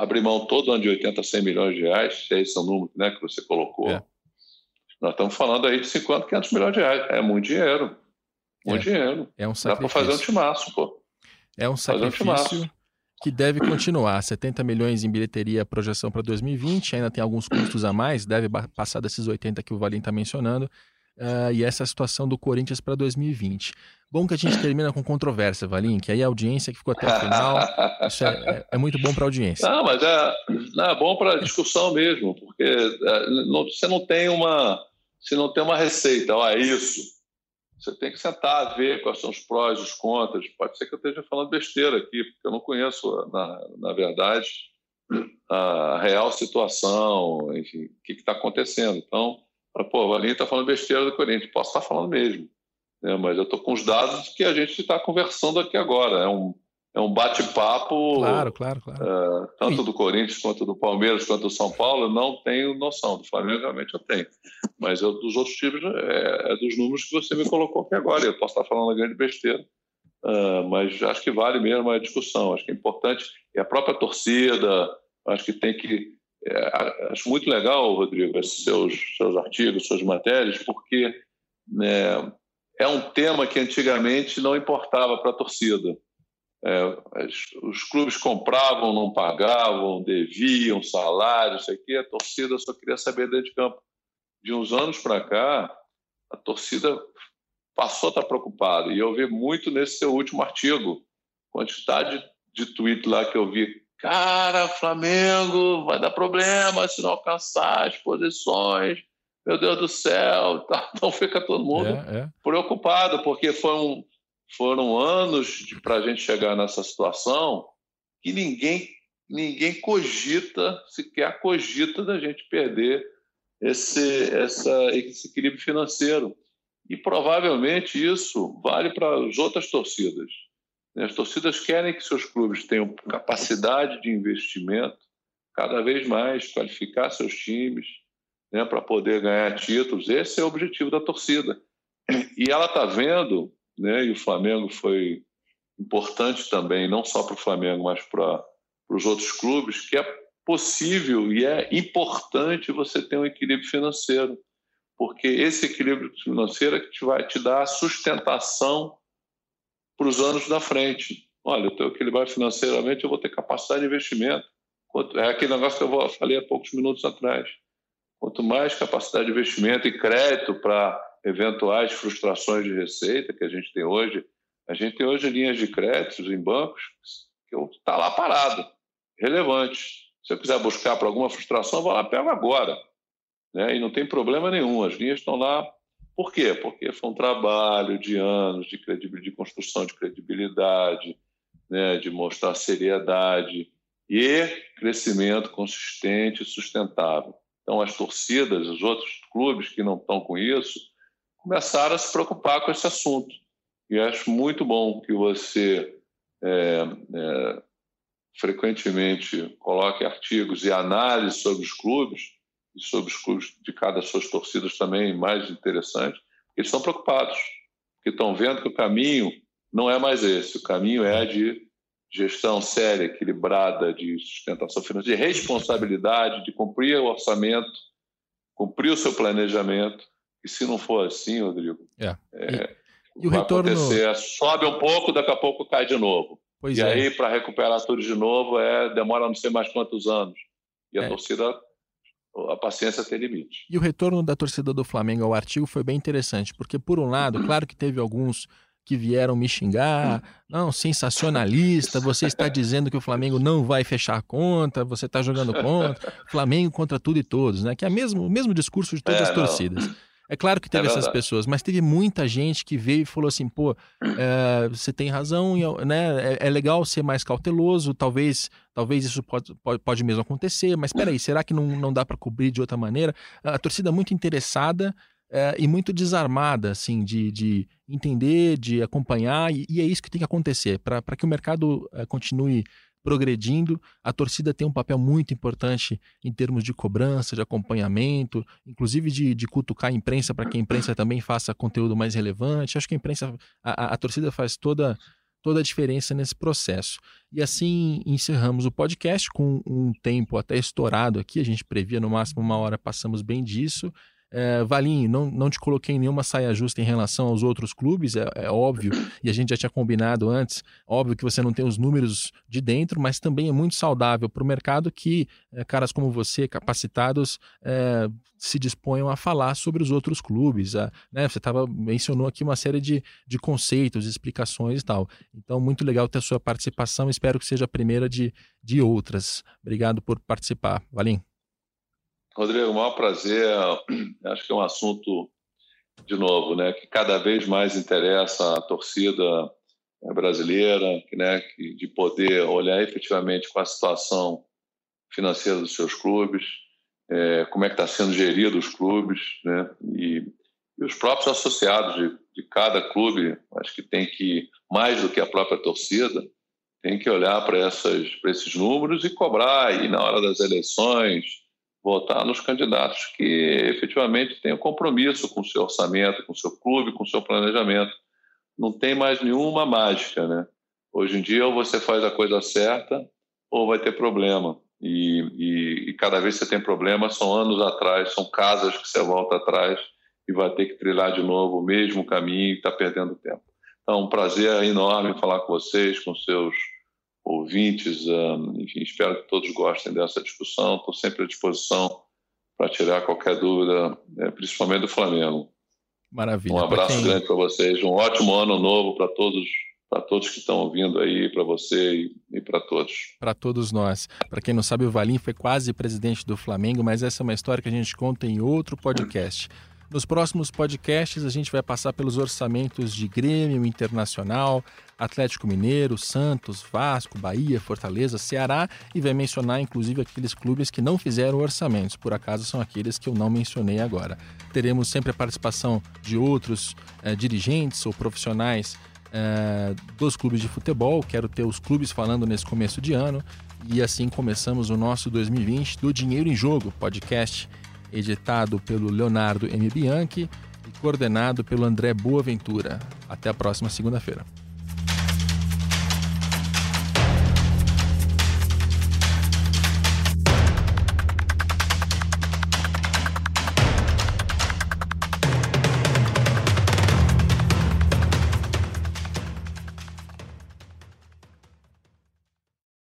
B: Abrir mão todo ano de 80, 100 milhões de reais, se é esse o número né, que você colocou. É. Nós estamos falando aí de 50, 500 milhões de reais. É muito dinheiro. Muito é. dinheiro.
A: É um
B: sacrifício. Dá para fazer um timaço, pô.
A: É um sacrifício. Um que deve continuar. 70 milhões em bilheteria, projeção para 2020, ainda tem alguns custos a mais, deve passar desses 80 que o Valim está mencionando. Uh, e essa situação do Corinthians para 2020. Bom que a gente termina com controvérsia, Valim, que aí a audiência que ficou até o final, isso é, é, é muito bom para a audiência.
B: Não, mas é, não, é bom para a discussão mesmo, porque é, não, você não tem uma, você não tem uma receita, ó, é isso. Você tem que sentar, ver quais são os prós, os contras. Pode ser que eu esteja falando besteira aqui, porque eu não conheço, na, na verdade, a real situação, enfim, o que está acontecendo. Então, pô, o Valim está falando besteira do Corinthians. Posso estar falando mesmo né? mas eu estou com os dados que a gente está conversando aqui agora. É um, é um bate-papo.
A: Claro, claro, claro.
B: É, tanto do Corinthians quanto do Palmeiras quanto do São Paulo, eu não tenho noção. Do Flamengo, realmente, eu tenho. Mas eu, dos outros times, é, é, dos números que você me colocou aqui agora. Eu posso estar falando uma grande besteira. Uh, mas acho que vale mesmo a discussão. Acho que é importante. E a própria torcida, acho que tem que. É, acho muito legal, Rodrigo, seus, seus artigos, suas matérias, porque né, é um tema que antigamente não importava para a torcida. É, os clubes compravam, não pagavam, deviam salários, isso aqui, a torcida só queria saber dentro de campo. De uns anos para cá, a torcida passou a estar preocupada. E eu vi muito nesse seu último artigo, quantidade de tweet lá que eu vi. Cara, Flamengo vai dar problema se não alcançar as posições meu Deus do céu, tá? então fica todo mundo é, é. preocupado, porque foram, foram anos para a gente chegar nessa situação que ninguém, ninguém cogita, sequer cogita da gente perder esse, essa, esse equilíbrio financeiro. E provavelmente isso vale para as outras torcidas. As torcidas querem que seus clubes tenham capacidade de investimento cada vez mais, qualificar seus times, né, para poder ganhar títulos. Esse é o objetivo da torcida. E ela está vendo, né, e o Flamengo foi importante também, não só para o Flamengo, mas para os outros clubes, que é possível e é importante você ter um equilíbrio financeiro, porque esse equilíbrio financeiro é que te vai te dar sustentação para os anos da frente. Olha, eu estou equilibrado financeiramente, eu vou ter capacidade de investimento. É aquele negócio que eu falei há poucos minutos atrás. Quanto mais capacidade de investimento e crédito para eventuais frustrações de receita que a gente tem hoje, a gente tem hoje linhas de créditos em bancos que está lá parado, relevante. Se eu quiser buscar para alguma frustração, eu vou lá pego agora. Né? E não tem problema nenhum, as linhas estão lá. Por quê? Porque foi um trabalho de anos de, de construção de credibilidade, né? de mostrar seriedade e crescimento consistente e sustentável. Então, as torcidas, os outros clubes que não estão com isso, começaram a se preocupar com esse assunto. E acho muito bom que você é, é, frequentemente coloque artigos e análises sobre os clubes, e sobre os clubes de cada suas torcidas também, mais interessante, eles estão preocupados, porque estão vendo que o caminho não é mais esse, o caminho é de gestão séria, equilibrada, de sustentação financeira, de responsabilidade, de cumprir o orçamento, cumprir o seu planejamento. E se não for assim, Rodrigo,
A: é.
B: É, e, o retorno acontecer, sobe um pouco, daqui a pouco cai de novo.
A: Pois
B: e
A: é.
B: aí, para recuperar tudo de novo, é demora não sei mais quantos anos. E a é. torcida a paciência tem limite.
A: E o retorno da torcida do Flamengo ao artigo foi bem interessante, porque por um lado, claro que teve alguns que vieram me xingar. Não, sensacionalista, você está dizendo que o Flamengo não vai fechar a conta, você está jogando contra. Flamengo contra tudo e todos, né? Que é mesmo, o mesmo discurso de todas é, as torcidas. Não. É claro que teve é essas pessoas, mas teve muita gente que veio e falou assim: pô, é, você tem razão, né? É, é, legal ser mais cauteloso, talvez talvez isso pode, pode, pode mesmo acontecer, mas peraí, será que não, não dá para cobrir de outra maneira? A torcida muito interessada é, e muito desarmada, assim, de, de entender, de acompanhar, e, e é isso que tem que acontecer. Para que o mercado é, continue progredindo, a torcida tem um papel muito importante em termos de cobrança, de acompanhamento, inclusive de, de cutucar a imprensa para que a imprensa também faça conteúdo mais relevante. Acho que a imprensa, a, a, a torcida faz toda toda a diferença nesse processo. E assim encerramos o podcast com um tempo até estourado aqui, a gente previa no máximo uma hora, passamos bem disso. É, Valim, não, não te coloquei em nenhuma saia justa em relação aos outros clubes, é, é, óbvio, e a gente já tinha combinado antes, óbvio que você não tem os números de dentro, mas também é muito saudável para o mercado que é, caras como você, capacitados, é, se disponham a falar sobre os outros clubes. A, né, você tava, mencionou aqui uma série de, de conceitos, explicações e tal. Então, muito legal ter a sua participação, espero que seja a primeira de, de outras. Obrigado por participar. Valim.
B: Rodrigo, o maior prazer. Acho que é um assunto, de novo, né, que cada vez mais interessa a torcida brasileira, né, de poder olhar efetivamente com a situação financeira dos seus clubes, é, como é que está sendo gerido os clubes, né, e, e os próprios associados de, de, cada clube, acho que tem que, mais do que a própria torcida, tem que olhar para esses números e cobrar, e na hora das eleições, votar nos candidatos que efetivamente tenham compromisso com o seu orçamento, com o seu clube, com o seu planejamento. Não tem mais nenhuma mágica, né? Hoje em dia, ou você faz a coisa certa, ou vai ter problema. E, e, e cada vez que você tem problema, são anos atrás, são casas que você volta atrás e vai ter que trilhar de novo o mesmo caminho e está perdendo tempo. Então, um prazer enorme falar com vocês, com seus ouvintes. Enfim, espero que todos gostem dessa discussão. Estou sempre à disposição para tirar qualquer dúvida, né, principalmente do Flamengo.
A: Maravilha.
B: Um abraço quem... grande para vocês, um ótimo ano novo para todos, para todos que estão ouvindo aí, para você e para todos.
A: Para todos nós. Para quem não sabe, o Valim foi quase presidente do Flamengo, mas essa é uma história que a gente conta em outro podcast. Nos próximos podcasts, a gente vai passar pelos orçamentos de Grêmio Internacional, Atlético Mineiro, Santos, Vasco, Bahia, Fortaleza, Ceará e vai mencionar inclusive aqueles clubes que não fizeram orçamentos, por acaso são aqueles que eu não mencionei agora. Teremos sempre a participação de outros eh, dirigentes ou profissionais eh, dos clubes de futebol. Quero ter os clubes falando nesse começo de ano. E assim começamos o nosso 2020 do Dinheiro em Jogo, podcast editado pelo Leonardo M. Bianchi e coordenado pelo André Boaventura. Até a próxima segunda-feira.